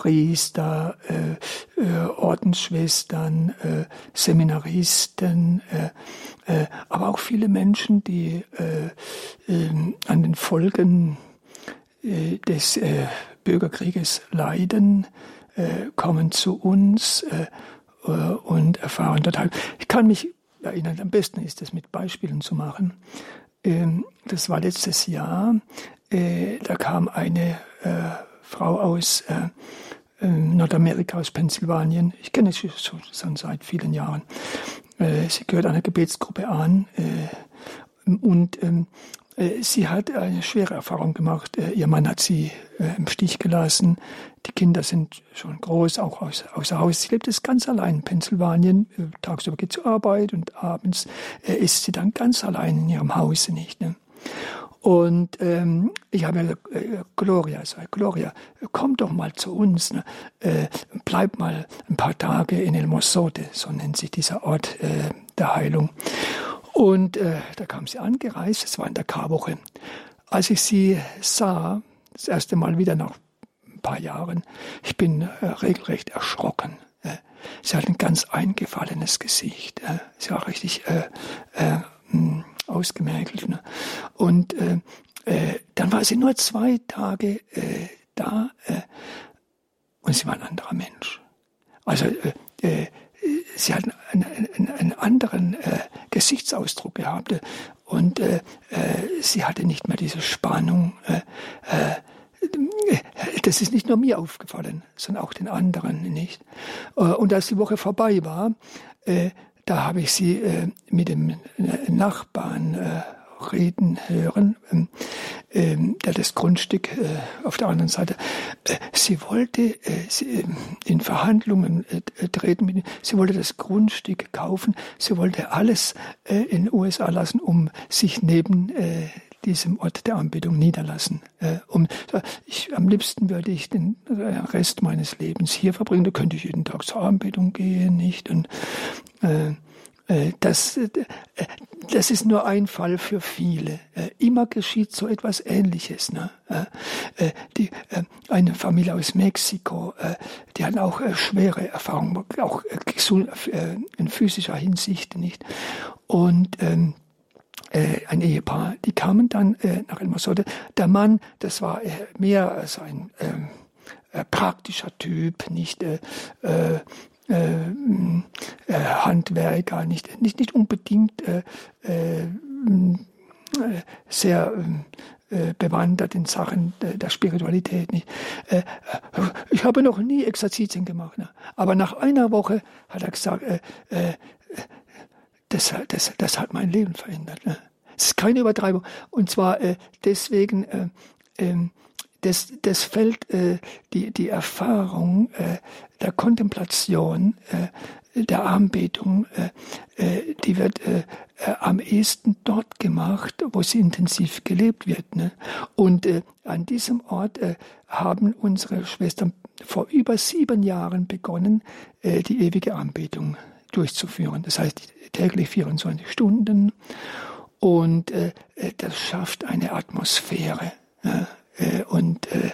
Priester, äh, äh, Ordensschwestern, äh, Seminaristen, äh, aber auch viele Menschen, die ähm, an den Folgen des Bürgerkrieges leiden, kommen zu uns und erfahren total. Ich kann mich erinnern, am besten ist es mit Beispielen zu machen. Ähm, das war letztes Jahr, da kam eine Frau aus ähm, Nordamerika, aus Pennsylvanien. Ich kenne sie schon, seit vielen Jahren. Äh, sie gehört einer Gebetsgruppe an äh, und ähm, äh, sie hat eine schwere Erfahrung gemacht. Ihr Mann hat sie im Stich gelassen. Die Kinder sind schon groß, auch außer Haus. Sie lebt es ganz allein in Pennsylvanien. Tagsüber geht sie zur Arbeit und abends ist sie dann ganz allein in ihrem Hause nicht. Ne? Und ähm, ich habe äh, Gloria, sag, Gloria, komm doch mal zu uns, ne? äh, bleib mal ein paar Tage in El Mosote, so nennt sich dieser Ort äh, der Heilung. Und äh, da kam sie angereist, es war in der Karwoche. Als ich sie sah, das erste Mal wieder nach ein paar Jahren, ich bin äh, regelrecht erschrocken. Äh, sie hat ein ganz eingefallenes Gesicht. Äh, sie war richtig äh, hm, ausgemergelt. Ne? Und dann war sie nur zwei Tage da und sie war ein anderer Mensch. Also sie hat einen, einen, einen anderen äh, Gesichtsausdruck gehabt äh, und äh, äh, sie hatte nicht mehr diese Spannung. Äh, äh, das ist nicht nur mir aufgefallen, sondern auch den anderen nicht. Und als die Woche vorbei war, da habe ich sie mit dem Nachbarn reden hören, ähm, der das Grundstück äh, auf der anderen Seite, äh, sie wollte äh, sie, ähm, in Verhandlungen äh, treten, mit, sie wollte das Grundstück kaufen, sie wollte alles äh, in den USA lassen, um sich neben äh, diesem Ort der Anbetung niederlassen. Äh, um, ich, am liebsten würde ich den Rest meines Lebens hier verbringen. Da könnte ich jeden Tag zur Anbetung gehen, nicht? Und äh, äh, das, äh, das ist nur ein Fall für viele. Äh, immer geschieht so etwas Ähnliches. Ne? Die, eine Familie aus Mexiko, die hat auch schwere Erfahrungen, auch in physischer Hinsicht nicht. Und ähm, ein Ehepaar, die kamen dann nach El Mosote. Der Mann, das war mehr so ein ähm, praktischer Typ, nicht äh, äh, äh, Handwerker, nicht, nicht, nicht unbedingt äh, äh, sehr äh, bewandert in Sachen der Spiritualität. Nicht. Äh, ich habe noch nie Exerzitien gemacht, ne? aber nach einer Woche hat er gesagt, das, das, das hat mein Leben verändert. Ne? Es ist keine Übertreibung. Und zwar deswegen, ähm, das, das fällt äh, die, die Erfahrung äh, der Kontemplation, äh, der Anbetung, äh, äh, die wird äh, äh, am ehesten dort gemacht, wo sie intensiv gelebt wird. Ne? Und äh, an diesem Ort äh, haben unsere Schwestern vor über sieben Jahren begonnen, äh, die ewige Anbetung durchzuführen. Das heißt täglich 24 Stunden. Und äh, äh, das schafft eine Atmosphäre. Äh, und äh,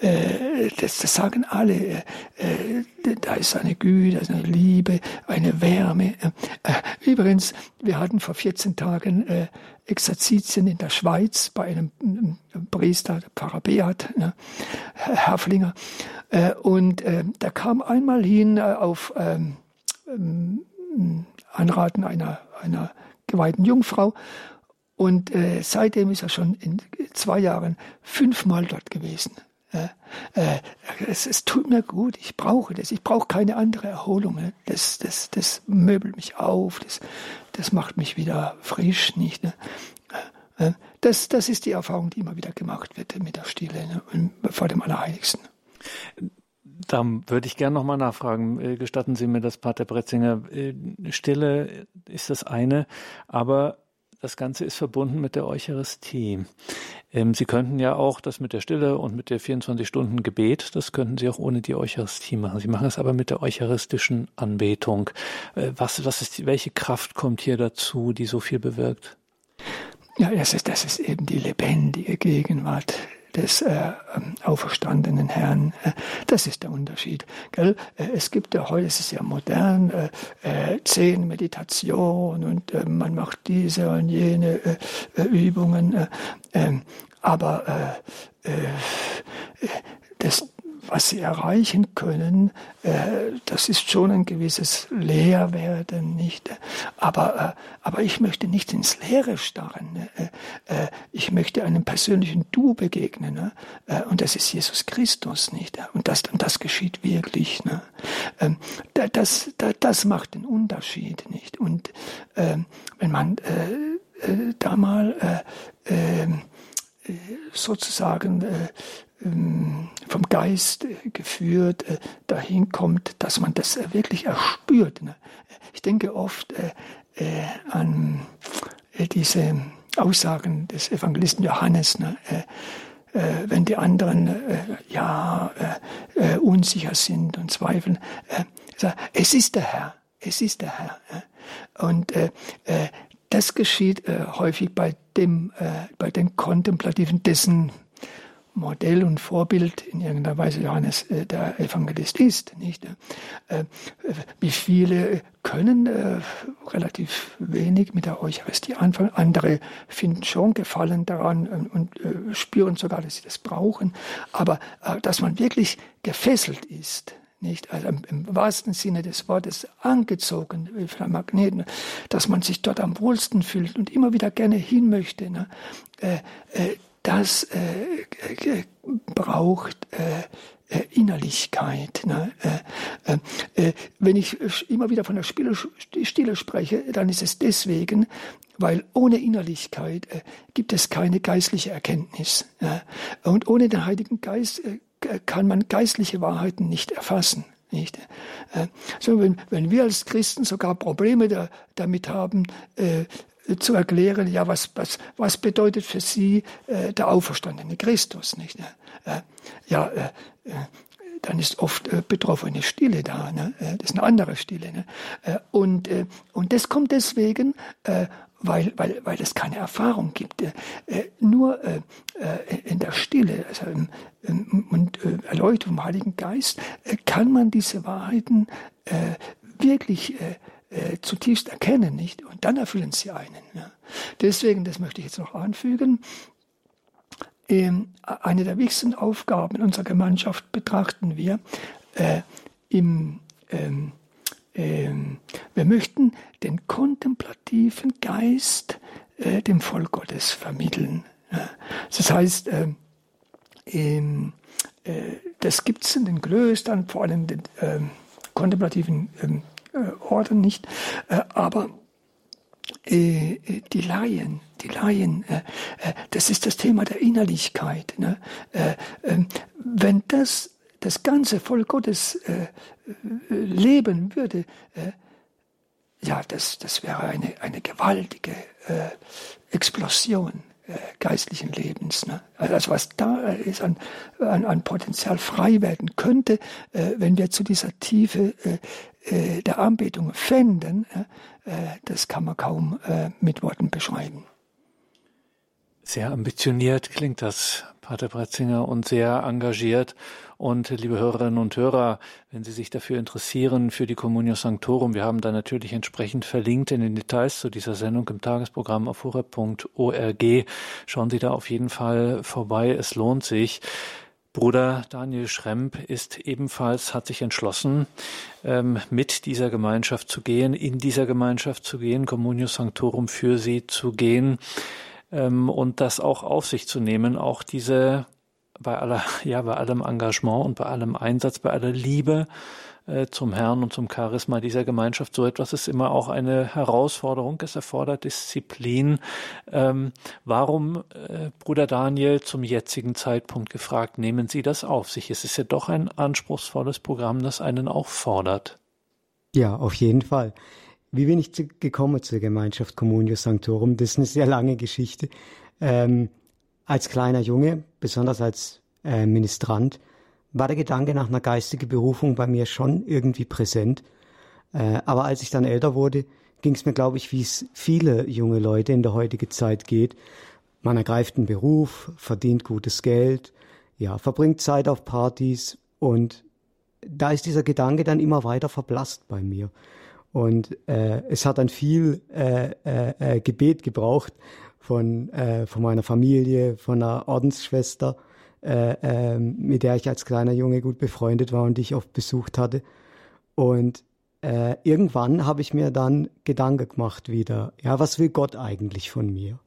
äh, das, das sagen alle. Da ist eine Güte, eine Liebe, eine Wärme. Übrigens, wir hatten vor 14 Tagen Exerzitien in der Schweiz bei einem Priester, Pfarrer Beat, ne, Haflinger. Und da kam einmal hin auf ähm, ähm, Anraten einer, einer geweihten Jungfrau und äh, seitdem ist er schon in zwei Jahren fünfmal dort gewesen. Äh, äh, es, es, tut mir gut, ich brauche das, ich brauche keine andere Erholung. Ne? Das, das, das möbelt mich auf, das, das macht mich wieder frisch. Nicht, ne? Äh, äh, das, das ist die Erfahrung, die immer wieder gemacht wird mit der Stille ne? vor dem Allerheiligsten Da würde ich gerne nochmal nachfragen. Äh, gestatten Sie mir das, Pater Bretzinger. Stille ist das eine, aber das Ganze ist verbunden mit der Eucharistie. Ähm, Sie könnten ja auch das mit der Stille und mit der 24-Stunden-Gebet, das könnten Sie auch ohne die Eucharistie machen. Sie machen es aber mit der eucharistischen Anbetung. Äh, was, was ist, welche Kraft kommt hier dazu, die so viel bewirkt? Ja, das ist, das ist eben die lebendige Gegenwart des äh, auferstandenen Herrn. Äh, das ist der Unterschied. Gell? Äh, es gibt ja heute, es ist ja modern, äh, äh zehn Meditation und äh, man macht diese und jene Übungen. Ähm, aber das, was sie erreichen können, äh, das ist schon ein gewisses Leerwerden, nicht? Aber, äh, aber ich möchte nicht ins Leere starren. Äh, ich möchte einem persönlichen Du begegnen, ne? und das ist Jesus Christus, nicht? Und das, und das geschieht wirklich. Ne? Ähm, das, das, das macht den Unterschied, nicht? Und ähm, wenn man da mal ähm, sozusagen vom Geist äh, geführt äh, dahin kommt, dass man das äh, wirklich erspürt. Ne? Ich denke oft an diese Aussagen des Evangelisten Johannes, ne? wenn die anderen ja unsicher sind und zweifeln. es ist der Herr, es ist der Herr. Und das geschieht häufig bei dem, bei den Kontemplativen, dessen Modell und Vorbild in irgendeiner Weise Johannes äh, der Evangelist ist. Nicht? Äh, äh, wie viele können äh, relativ wenig mit der Eucharistie anfangen, andere finden schon Gefallen daran und, und äh, spüren sogar, dass sie das brauchen, aber äh, dass man wirklich gefesselt ist, nicht, also im, im, wahrsten Sinne des Wortes angezogen wie von einem Magneten, dass man sich dort am wohlsten fühlt und immer wieder gerne hin möchte. Ne? Das äh, braucht äh, äh, Innerlichkeit. Ne? Äh, äh, äh wenn ich immer wieder von der Stille, Stille spreche, dann ist es deswegen, weil ohne Innerlichkeit äh, gibt es keine geistliche Erkenntnis. Ja? Und ohne den Heiligen Geist äh, kann man geistliche Wahrheiten nicht erfassen. Nicht? Äh, so, wenn, wenn wir als Christen sogar Probleme da, damit haben, äh, zu erklären, ja, was, was, was bedeutet für sie äh, der auferstandene Christus, nicht? Äh, ja, äh, äh, dann ist oft äh, betroffene Stille da, ne? Äh, das ist eine andere Stille. Ne? Und, und das kommt deswegen, weil, weil, weil es keine Erfahrung gibt. Nur in der Stille also, ähm, und äh, Erleuchtung im Heiligen Geist kann man diese Wahrheiten wirklich äh, äh, zutiefst erkennen, nicht? Und dann erfüllen sie einen. Ja. Deswegen, das möchte ich jetzt noch anfügen, ähm, eine der wichtigsten Aufgaben in unserer Gemeinschaft betrachten wir äh, im ähm, ähm, wir möchten den kontemplativen Geist äh, dem Volk Gottes vermitteln. Das heißt, äh, ähm, äh, das gibt es in den Klöstern, vor allem den ähm, kontemplativen ähm, äh, Orden nicht, äh, aber äh, die Laien, die Laien, das ist das Thema der Innerlichkeit. Ne? Ähm, wenn das das ganze Volk Gottes leben würde, ja, das, das wäre eine, eine gewaltige Explosion geistlichen Lebens. Ne? Also was da ist an, an, an Potenzial frei werden könnte, äh, wenn wir zu dieser Tiefe äh, äh, der Anbetung fänden, äh, das kann man kaum äh, mit Worten beschreiben. Sehr ambitioniert klingt das, Pater Bretzinger, und sehr engagiert. Und liebe Hörerinnen und Hörer, wenn Sie sich dafür interessieren, für die Communio Sanctorum, wir haben da natürlich entsprechend verlinkt in den Details zu dieser Sendung im Tagesprogramm auf horeb.org. Schauen Sie da auf jeden Fall vorbei, es lohnt sich. Bruder Daniel Schremp ist ebenfalls, hat sich entschlossen, ähm, mit dieser Gemeinschaft zu gehen, in dieser Gemeinschaft zu gehen, Communio Sanctorum für sie zu gehen ähm, und das auch auf sich zu nehmen, auch diese bei aller, ja, bei allem Engagement und bei allem Einsatz, bei aller Liebe äh, zum Herrn und zum Charisma dieser Gemeinschaft. So etwas ist immer auch eine Herausforderung. Es erfordert Disziplin. Ähm, warum, äh, Bruder Daniel, zum jetzigen Zeitpunkt gefragt, nehmen Sie das auf sich? Es ist ja doch ein anspruchsvolles Programm, das einen auch fordert. Ja, auf jeden Fall. Wie bin ich zu, gekommen zur Gemeinschaft Communio Sanctorum? Das ist eine sehr lange Geschichte. Ähm, als kleiner Junge, besonders als äh, Ministrant, war der Gedanke nach einer geistigen Berufung bei mir schon irgendwie präsent. Äh, aber als ich dann älter wurde, ging es mir, glaube ich, wie es viele junge Leute in der heutigen Zeit geht. Man ergreift einen Beruf, verdient gutes Geld, ja, verbringt Zeit auf Partys und da ist dieser Gedanke dann immer weiter verblasst bei mir. Und äh, es hat dann viel äh, äh, äh Gebet gebraucht von, äh, von meiner Familie, von einer Ordensschwester, äh, äh, mit der ich als kleiner Junge gut befreundet war und die ich oft besucht hatte. Und äh, irgendwann habe ich mir dann Gedanken gemacht wieder, ja, was will Gott eigentlich von mir?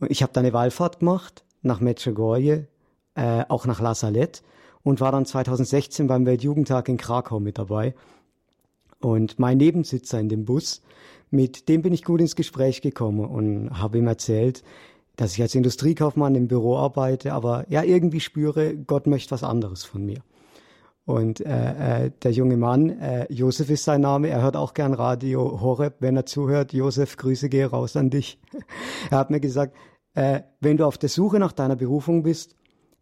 Und ich habe dann eine Wallfahrt gemacht nach Medjugorje, äh, auch nach La Salette und war dann 2016 beim Weltjugendtag in Krakau mit dabei. Und mein Nebensitzer in dem Bus, mit dem bin ich gut ins Gespräch gekommen und habe ihm erzählt, dass ich als Industriekaufmann im Büro arbeite, aber ja irgendwie spüre, Gott möchte was anderes von mir. Und äh, äh, der junge Mann, äh, Josef ist sein Name, er hört auch gern Radio Horeb, wenn er zuhört. Josef, Grüße gehe raus an dich. er hat mir gesagt, äh, wenn du auf der Suche nach deiner Berufung bist,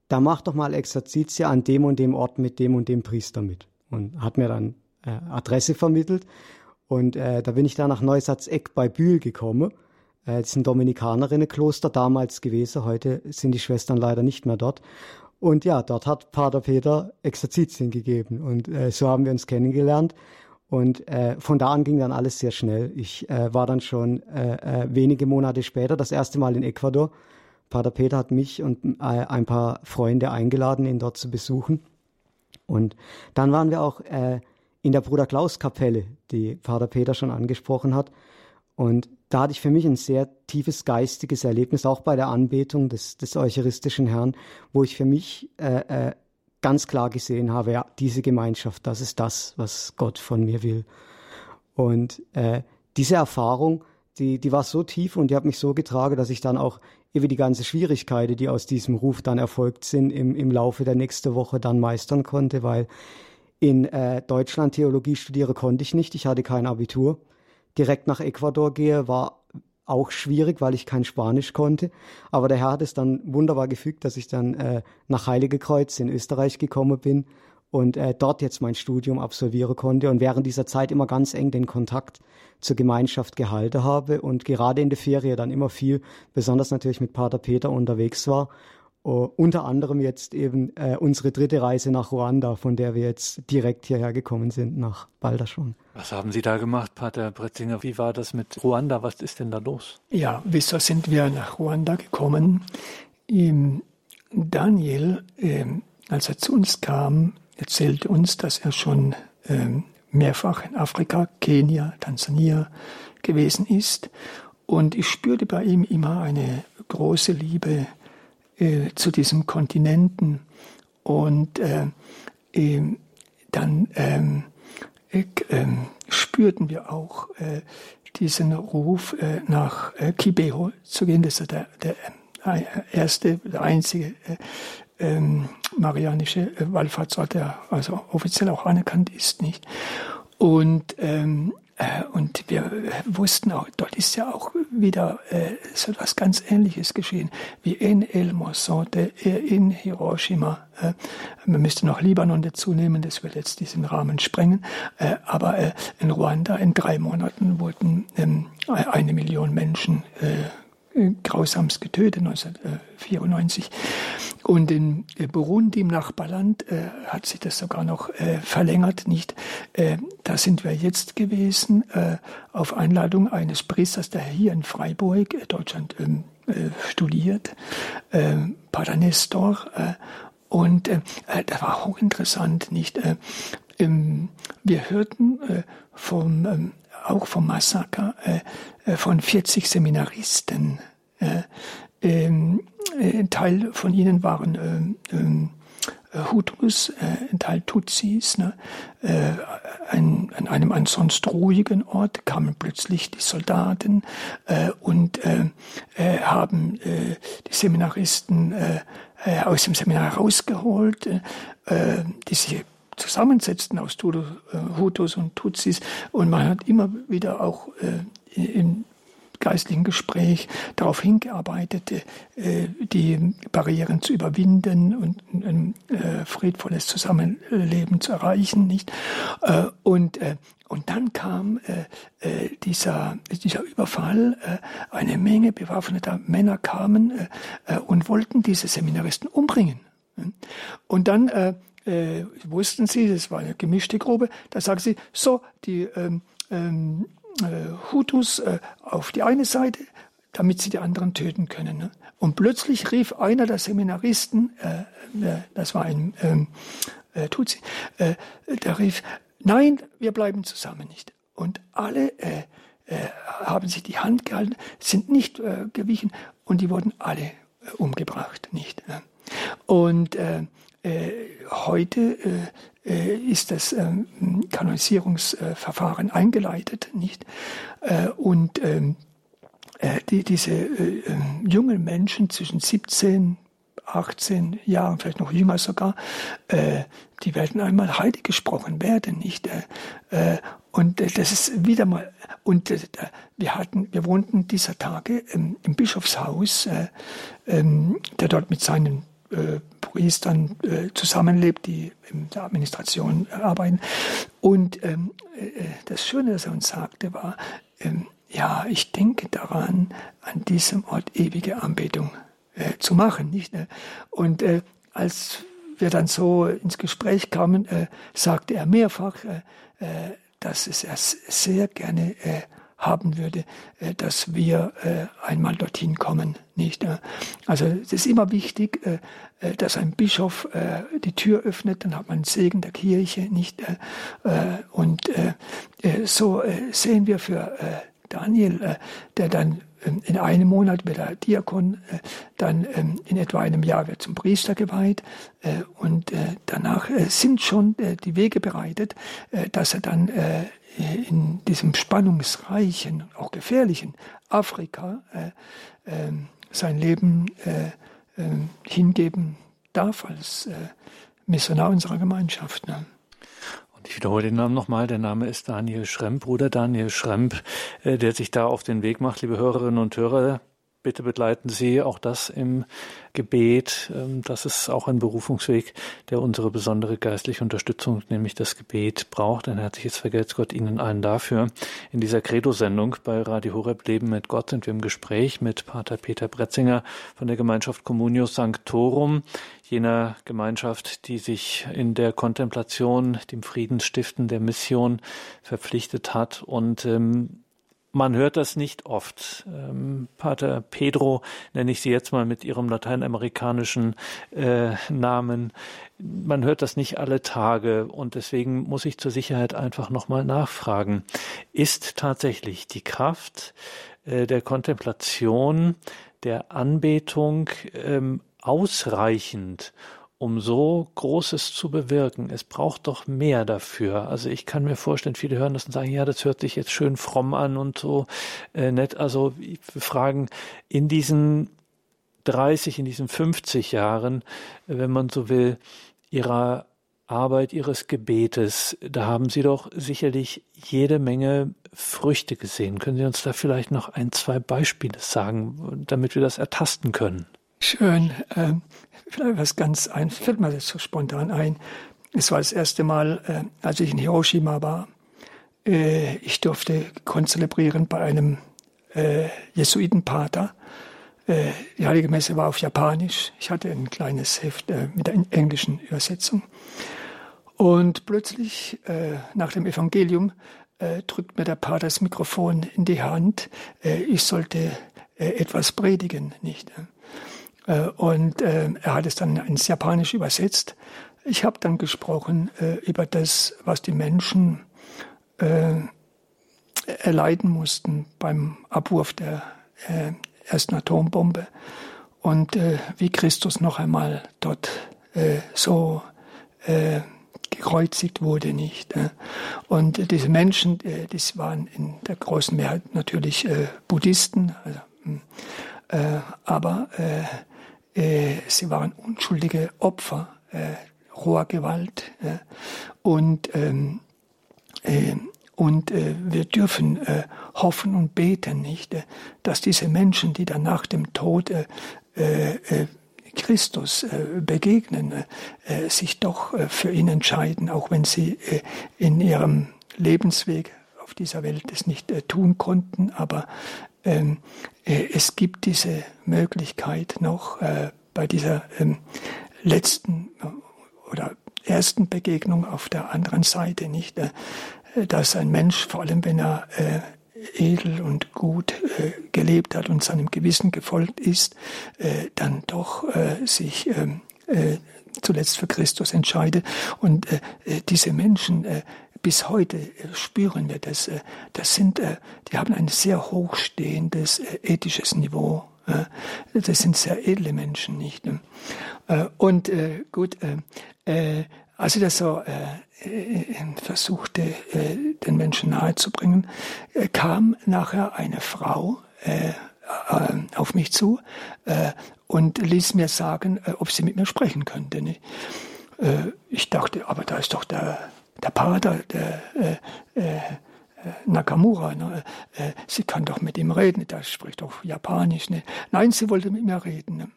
dann mach doch mal Exerzitien an dem und dem Ort mit dem und dem Priester mit. Und hat mir dann äh, Adresse vermittelt. Und äh, da bin ich dann nach Neusatz-Eck bei Bühl gekommen äh, das ist ein Dominikanerinnenkloster damals gewesen. Heute sind die Schwestern leider nicht mehr dort. Und ja, dort hat Pater Peter Exerzitien gegeben. Und äh, so haben wir uns kennengelernt. Und äh, von da an ging dann alles sehr schnell. Ich äh, war dann schon äh, äh, wenige Monate später das erste Mal in Ecuador. Pater Peter hat mich und äh, ein paar Freunde eingeladen, ihn dort zu besuchen. Und dann waren wir auch äh, in der Bruder Klaus Kapelle, die Pater Peter schon angesprochen hat. Und da hatte ich für mich ein sehr tiefes geistiges Erlebnis, auch bei der Anbetung des, des eucharistischen Herrn, wo ich für mich äh, äh, ganz klar gesehen habe, ja, diese Gemeinschaft, das ist das, was Gott von mir will. Und äh, diese Erfahrung, die, die war so tief und die hat mich so getragen, dass ich dann auch über die ganze Schwierigkeiten, die aus diesem Ruf dann erfolgt sind, im, im Laufe der nächsten Woche dann meistern konnte, weil in äh, Deutschland Theologie studieren konnte ich nicht, ich hatte kein Abitur direkt nach Ecuador gehe, war auch schwierig, weil ich kein Spanisch konnte. Aber der Herr hat es dann wunderbar gefügt, dass ich dann äh, nach Heilige Kreuz in Österreich gekommen bin und äh, dort jetzt mein Studium absolvieren konnte und während dieser Zeit immer ganz eng den Kontakt zur Gemeinschaft gehalten habe und gerade in der Ferie dann immer viel, besonders natürlich mit Pater Peter unterwegs war Uh, unter anderem jetzt eben äh, unsere dritte Reise nach Ruanda, von der wir jetzt direkt hierher gekommen sind, nach Balderschwang. Was haben Sie da gemacht, Pater Bretzinger? Wie war das mit Ruanda? Was ist denn da los? Ja, wieso sind wir nach Ruanda gekommen? Ähm, Daniel, ähm, als er zu uns kam, erzählte uns, dass er schon ähm, mehrfach in Afrika, Kenia, Tansania gewesen ist. Und ich spürte bei ihm immer eine große Liebe äh, zu diesem Kontinenten. Und äh, äh, dann ähm, äh, spürten wir auch äh, diesen Ruf äh, nach Kibeho zu gehen. Das ist der, der erste, der einzige ähm, marianische Wallfahrtsort, der also offiziell auch anerkannt ist, nicht? Und ähm, äh, und wir wussten auch, dort ist ja auch wieder äh, so etwas ganz Ähnliches geschehen wie in El Mossante, äh, in Hiroshima. Äh, man müsste noch Libanon dazu nehmen, das würde jetzt diesen Rahmen sprengen. Äh, aber äh, in Ruanda in drei Monaten wurden ähm, eine Million Menschen äh, grausamst getötet, 1994. Und in äh, Burundi, im Nachbarland, äh, hat sich das sogar noch äh, verlängert. Nicht, äh, da sind wir jetzt gewesen äh, auf Einladung eines Priesters, der hier in Freiburg, äh, Deutschland, ähm, studiert, äh, Pater Nestor. und das war hochinteressant, nicht? Ähm, wir hörten vom, ähm, auch vom Massaker von 40 Seminaristen ähm, ein Teil von ihnen waren ähm, Hutus, ein Teil Tutsis. Ne? An, an einem ansonsten ruhigen Ort kamen plötzlich die Soldaten und haben die Seminaristen aus dem Seminar rausgeholt, die sich zusammensetzten aus Hutus und Tutsis. Und man hat immer wieder auch im geistlichen Gespräch darauf hingearbeitet, äh, die Barrieren zu überwinden und ein äh, friedvolles Zusammenleben zu erreichen, nicht? Äh, und und dann kam dieser, dieser Überfall. eine Menge bewaffneter Männer kamen und wollten diese Seminaristen umbringen. Und dann äh, wussten sie, das war eine gemischte Gruppe, da sagen sie, so, die ähm, ähm, äh, Hutus äh, auf die eine Seite, damit sie die anderen töten können. Ne? Und plötzlich rief einer der Seminaristen, äh, äh das war ein ähm, äh, Tutsi, äh, der rief, nein, wir bleiben zusammen nicht. Und alle äh, äh, haben sich die Hand gehalten, sind nicht gewichen und die wurden alle umgebracht, nicht. Äh. Und heute äh, äh, ist das ähm, Kanonisierungsverfahren eingeleitet, nicht? und ähm, die, diese ähm, jungen Menschen zwischen 17 18 Jahren, vielleicht noch jünger sogar, äh, die werden einmal heilig gesprochen werden, nicht? Äh, und äh, das ist wieder mal, und äh, wir hatten, wir wohnten dieser Tage ähm, im Bischofshaus, der dort mit seinen äh, Priestern äh, zusammenlebt, die in der Administration äh, arbeiten. Und ähm, äh, das Schöne, das er uns sagte, war, ähm, ja, ich denke daran, an diesem Ort ewige Anbetung äh, zu machen. Nicht? Und äh, als wir dann so ins Gespräch kamen, äh, sagte er mehrfach, äh, äh, dass es er sehr gerne äh, haben würde, äh, dass wir äh, einmal dorthin kommen. Nicht? Also es ist immer wichtig, äh, dass ein Bischof die Tür öffnet, dann hat man einen Segen der Kirche. Nicht? Und so sehen wir für Daniel, der dann ähm, in einem Monat wird er Diakon, dann ähm, in etwa einem Jahr wird zum Priester geweiht und danach sind schon die Wege bereitet, dass er dann in diesem spannungsreichen, auch gefährlichen Afrika äh, äh, sein Leben äh, äh, hingeben darf als äh, Missionar unserer Gemeinschaft. Ne? Ich wiederhole den Namen nochmal. Der Name ist Daniel Schremp, Bruder Daniel Schremp, äh, der sich da auf den Weg macht, liebe Hörerinnen und Hörer. Bitte begleiten Sie auch das im Gebet. Ähm, das ist auch ein Berufungsweg, der unsere besondere geistliche Unterstützung, nämlich das Gebet, braucht. Ein herzliches Vergelt's Gott Ihnen allen dafür. In dieser Credo-Sendung bei Radio Horeb Leben mit Gott sind wir im Gespräch mit Pater Peter Bretzinger von der Gemeinschaft Communio Sanctorum, jener Gemeinschaft, die sich in der Kontemplation, dem Friedensstiften der Mission verpflichtet hat und ähm, man hört das nicht oft. Ähm, Pater Pedro, nenne ich Sie jetzt mal mit Ihrem lateinamerikanischen äh, Namen, man hört das nicht alle Tage und deswegen muss ich zur Sicherheit einfach nochmal nachfragen. Ist tatsächlich die Kraft äh, der Kontemplation, der Anbetung ähm, ausreichend, um so Großes zu bewirken. Es braucht doch mehr dafür. Also ich kann mir vorstellen, viele hören das und sagen, ja, das hört sich jetzt schön fromm an und so äh, nett. Also wir fragen in diesen 30, in diesen 50 Jahren, wenn man so will, ihrer Arbeit, ihres Gebetes, da haben Sie doch sicherlich jede Menge Früchte gesehen. Können Sie uns da vielleicht noch ein, zwei Beispiele sagen, damit wir das ertasten können? Schön. Ähm, vielleicht was ganz ein, fällt mir jetzt so spontan ein. Es war das erste Mal, äh, als ich in Hiroshima war. Äh, ich durfte konzelebrieren bei einem äh, Jesuitenpater. Äh, die Heilige Messe war auf Japanisch. Ich hatte ein kleines Heft äh, mit der englischen Übersetzung. Und plötzlich, äh, nach dem Evangelium, äh, drückt mir der Pater das Mikrofon in die Hand. Äh, ich sollte äh, etwas predigen, nicht? Äh, und äh, er hat es dann ins Japanische übersetzt. Ich habe dann gesprochen äh, über das, was die Menschen erleiden mussten beim Abwurf der ersten Atombombe. und äh, wie Christus noch einmal dort äh, so äh, gekreuzigt wurde, nicht. Äh. Und diese Menschen, das waren in der großen Mehrheit natürlich Buddhisten, also, hm, aber sie waren unschuldige Opfer äh, roher Gewalt. Äh, und ähm, äh, und äh, wir dürfen äh, hoffen und beten, nicht, äh, dass diese Menschen, die dann nach dem Tod äh, äh, Christus äh, begegnen, äh, sich doch äh, für ihn entscheiden, auch wenn sie äh, in ihrem Lebensweg auf dieser Welt es nicht äh, tun konnten. Aber ähm, äh, es gibt diese Möglichkeit noch äh, bei dieser ähm, letzten äh, oder ersten Begegnung auf der anderen Seite nicht, äh, dass ein Mensch, vor allem wenn er äh, edel und gut äh, gelebt hat und seinem Gewissen gefolgt ist, dann doch sich ähm, äh, zuletzt für Christus entscheidet. Und diese Menschen, bis heute äh, spüren wir das, äh, das sind, äh, die haben ein sehr hochstehendes ethisches Niveau. Das sind sehr edle Menschen, nicht? Äh, und gut, als ich das so versuchte, den Menschen nahezubringen, kam nachher eine Frau auf mich zu und ließ mir sagen, ob sie mit mir sprechen könnte. Ne? Ich dachte, aber da ist doch der, der Pater, der äh, äh, Nakamura, ne? äh, sie kann doch mit ihm reden, der spricht doch Japanisch. Ne? Nein, sie wollte mit mir reden. Ne?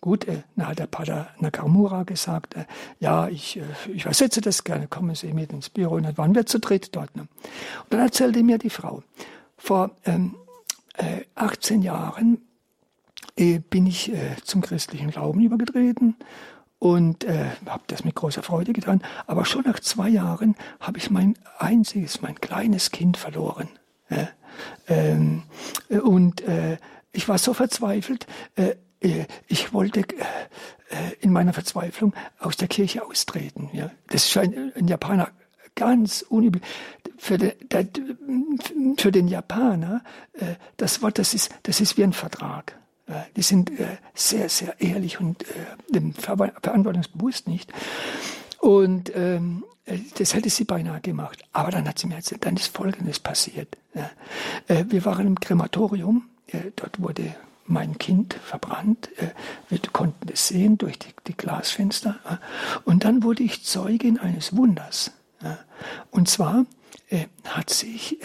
Gut, äh, dann hat der Pater Nakamura gesagt, äh, ja, ich, äh, ich übersetze das gerne, kommen Sie mit ins Büro. Und dann waren wir zu dritt dort. Ne? Und dann erzählte mir die Frau, vor ähm, äh, 18 Jahren äh, bin ich äh, zum christlichen Glauben übergetreten und äh, habe das mit großer Freude getan. Aber schon nach zwei Jahren habe ich mein einziges, mein kleines Kind verloren. Äh, ähm, und äh, ich war so verzweifelt, äh, äh, ich wollte äh, äh, in meiner Verzweiflung aus der Kirche austreten. Ja. Das ein, ein Japaner ganz unüblich. Für den, für den Japaner, das Wort, das ist, das ist wie ein Vertrag. Die sind sehr, sehr ehrlich und verantwortungsbewusst nicht. Und ähm, das hätte sie beinahe gemacht. Aber dann hat sie mir erzählt, dann ist Folgendes passiert. wir waren im Krematorium, dort wurde mein Kind verbrannt. Äh, wir konnten es sehen durch die, die Glasfenster. Äh, und dann wurde ich Zeugin eines Wunders. Und zwar äh, hat sich,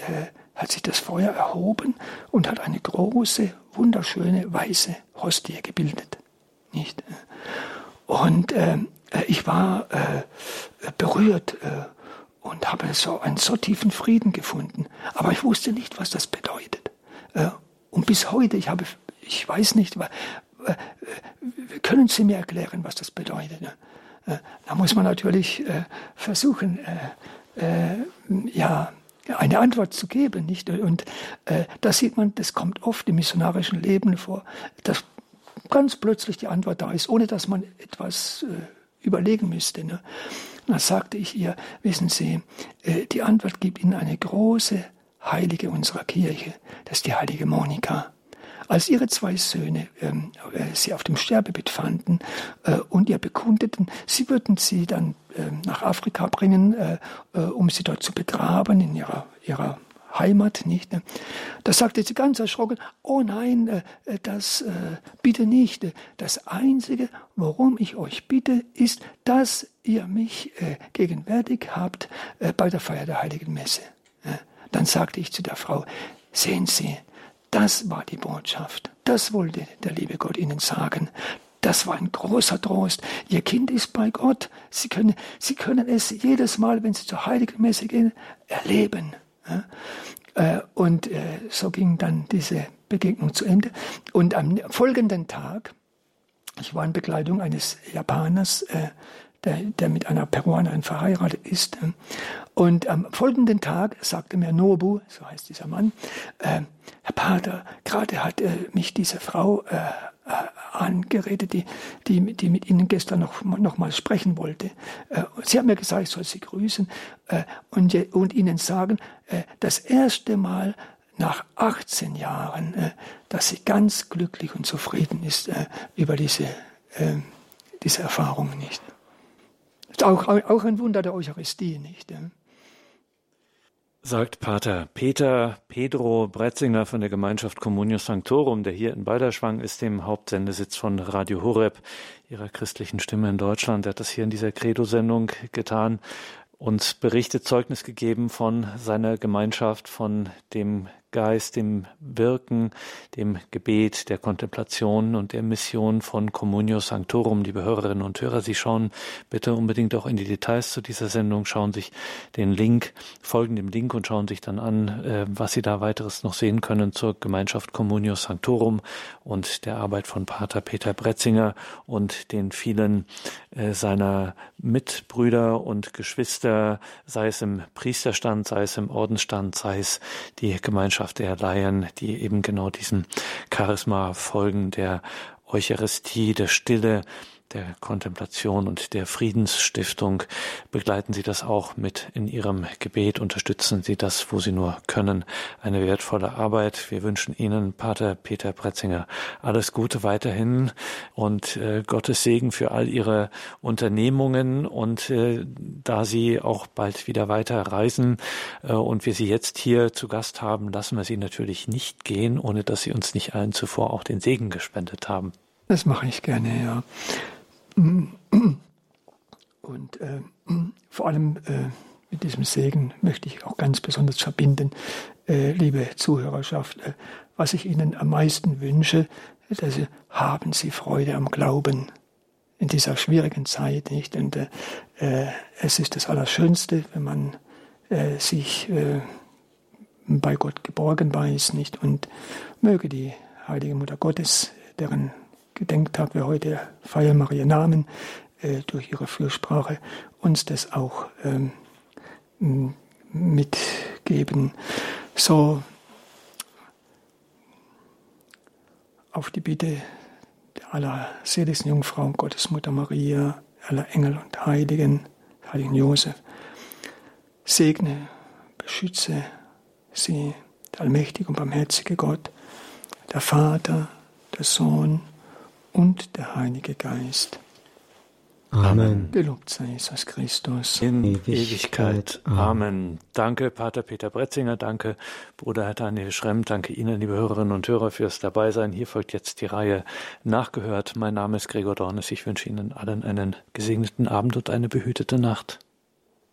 hat sich das Feuer erhoben und hat eine große, wunderschöne, weiße Hostie gebildet. Nicht? Und ich war berührt und habe so einen so tiefen Frieden gefunden. Aber ich wusste nicht, was das bedeutet. Und bis heute, ich habe ich weiß nicht, können Sie mir erklären, was das bedeutet? Äh, da muss man natürlich äh, versuchen, äh, ja, eine Antwort zu geben, nicht? Und da sieht man, das kommt oft im missionarischen Leben vor, dass ganz plötzlich die Antwort da ist, ohne dass man etwas überlegen müsste. Ne? Da sagte ich ihr, wissen Sie, die Antwort gibt Ihnen eine große Heilige unserer Kirche, das ist die heilige Monika. Als ihre zwei Söhne ähm, äh, sie auf dem Sterbebett fanden äh, und ihr bekundeten, sie würden sie dann äh, nach Afrika bringen, äh, äh, um sie dort zu begraben in ihrer, ihrer Heimat, nicht? Da sagte sie ganz erschrocken, oh nein, äh, das bitte nicht. Das Einzige, worum ich euch bitte, ist, dass ihr mich gegenwärtig habt bei der Feier der Heiligen Messe. Dann sagte ich zu der Frau, sehen Sie, das war die Botschaft. Das wollte der liebe Gott ihnen sagen. Das war ein großer Trost. Ihr Kind ist bei Gott. Sie können, Sie können es jedes Mal, wenn Sie zur Heiligen Messe gehen, erleben. Äh, und äh, so ging dann diese Begegnung zu Ende. Und am folgenden Tag, ich war in Begleitung eines Japaners, äh, der, der mit einer Peruanerin verheiratet ist. Und am folgenden Tag sagte mir Nobu, so heißt dieser Mann, äh, Herr Pater, gerade hat äh, mich diese Frau äh, äh, angeredet, die, die, die mit Ihnen gestern noch, noch mal sprechen wollte. Äh, sie hat mir gesagt, ich soll Sie grüßen äh, und, und Ihnen sagen, das erste Mal nach 18 Jahren, dass sie ganz glücklich und zufrieden ist über diese, diese Erfahrungen nicht. Auch, auch ein Wunder der Eucharistie nicht. Sagt Pater Peter Pedro Bretzinger von der Gemeinschaft Communio Sanctorum, der hier in Balderschwang ist, dem Hauptsendesitz von Radio Horeb, ihrer christlichen Stimme in Deutschland. Er hat das hier in dieser Credo-Sendung getan uns berichtet, Zeugnis gegeben von seiner Gemeinschaft, von dem Geist, dem Wirken, dem Gebet, der Kontemplation und der Mission von Communio Sanctorum. Liebe Hörerinnen und Hörer, Sie schauen bitte unbedingt auch in die Details zu dieser Sendung, schauen sich den Link, folgen dem Link und schauen sich dann an, äh, was Sie da weiteres noch sehen können zur Gemeinschaft Communio Sanctorum und der Arbeit von Pater Peter Bretzinger und den vielen äh, seiner Mitbrüder und Geschwister, sei es im Priesterstand, sei es im Ordensstand, sei es die Gemeinschaft Gemeinschaft der Laien, die eben genau diesem Charisma folgen, der Eucharistie, der Stille, der Kontemplation und der Friedensstiftung. Begleiten Sie das auch mit in Ihrem Gebet, unterstützen Sie das, wo Sie nur können. Eine wertvolle Arbeit. Wir wünschen Ihnen, Pater Peter Pretzinger, alles Gute weiterhin und äh, Gottes Segen für all Ihre Unternehmungen und äh, da Sie auch bald wieder weiter reisen äh, und wir Sie jetzt hier zu Gast haben, lassen wir Sie natürlich nicht gehen, ohne dass Sie uns nicht allen zuvor auch den Segen gespendet haben. Das mache ich gerne, ja. Und äh, vor allem äh, mit diesem Segen möchte ich auch ganz besonders verbinden, äh, liebe Zuhörerschaft, äh, was ich Ihnen am meisten wünsche, dass Sie, haben Sie Freude am Glauben in dieser schwierigen Zeit, nicht? Und äh, äh, es ist das Allerschönste, wenn man sich bei Gott geborgen weiß, nicht? Und möge die Heilige Mutter Gottes, deren Gedenktag wir heute feiern, Maria Namen, äh, durch ihre Fürsprache uns das auch ähm, mitgeben. So auf die Bitte aller seligsten Jungfrau, Gottesmutter Maria, aller Engel und Heiligen, Heiligen Josef, segne, beschütze sie, der allmächtige und barmherzige Gott, der Vater, der Sohn und der Heilige Geist. Amen. Gelobt sei Jesus Christus. In Ewigkeit. Amen. Danke, Pater Peter Bretzinger. Danke, Bruder Daniel Schremm. Danke Ihnen, liebe Hörerinnen und Hörer, fürs Dabeisein. Hier folgt jetzt die Reihe Nachgehört. Mein Name ist Gregor Dornes. Ich wünsche Ihnen allen einen gesegneten Abend und eine behütete Nacht.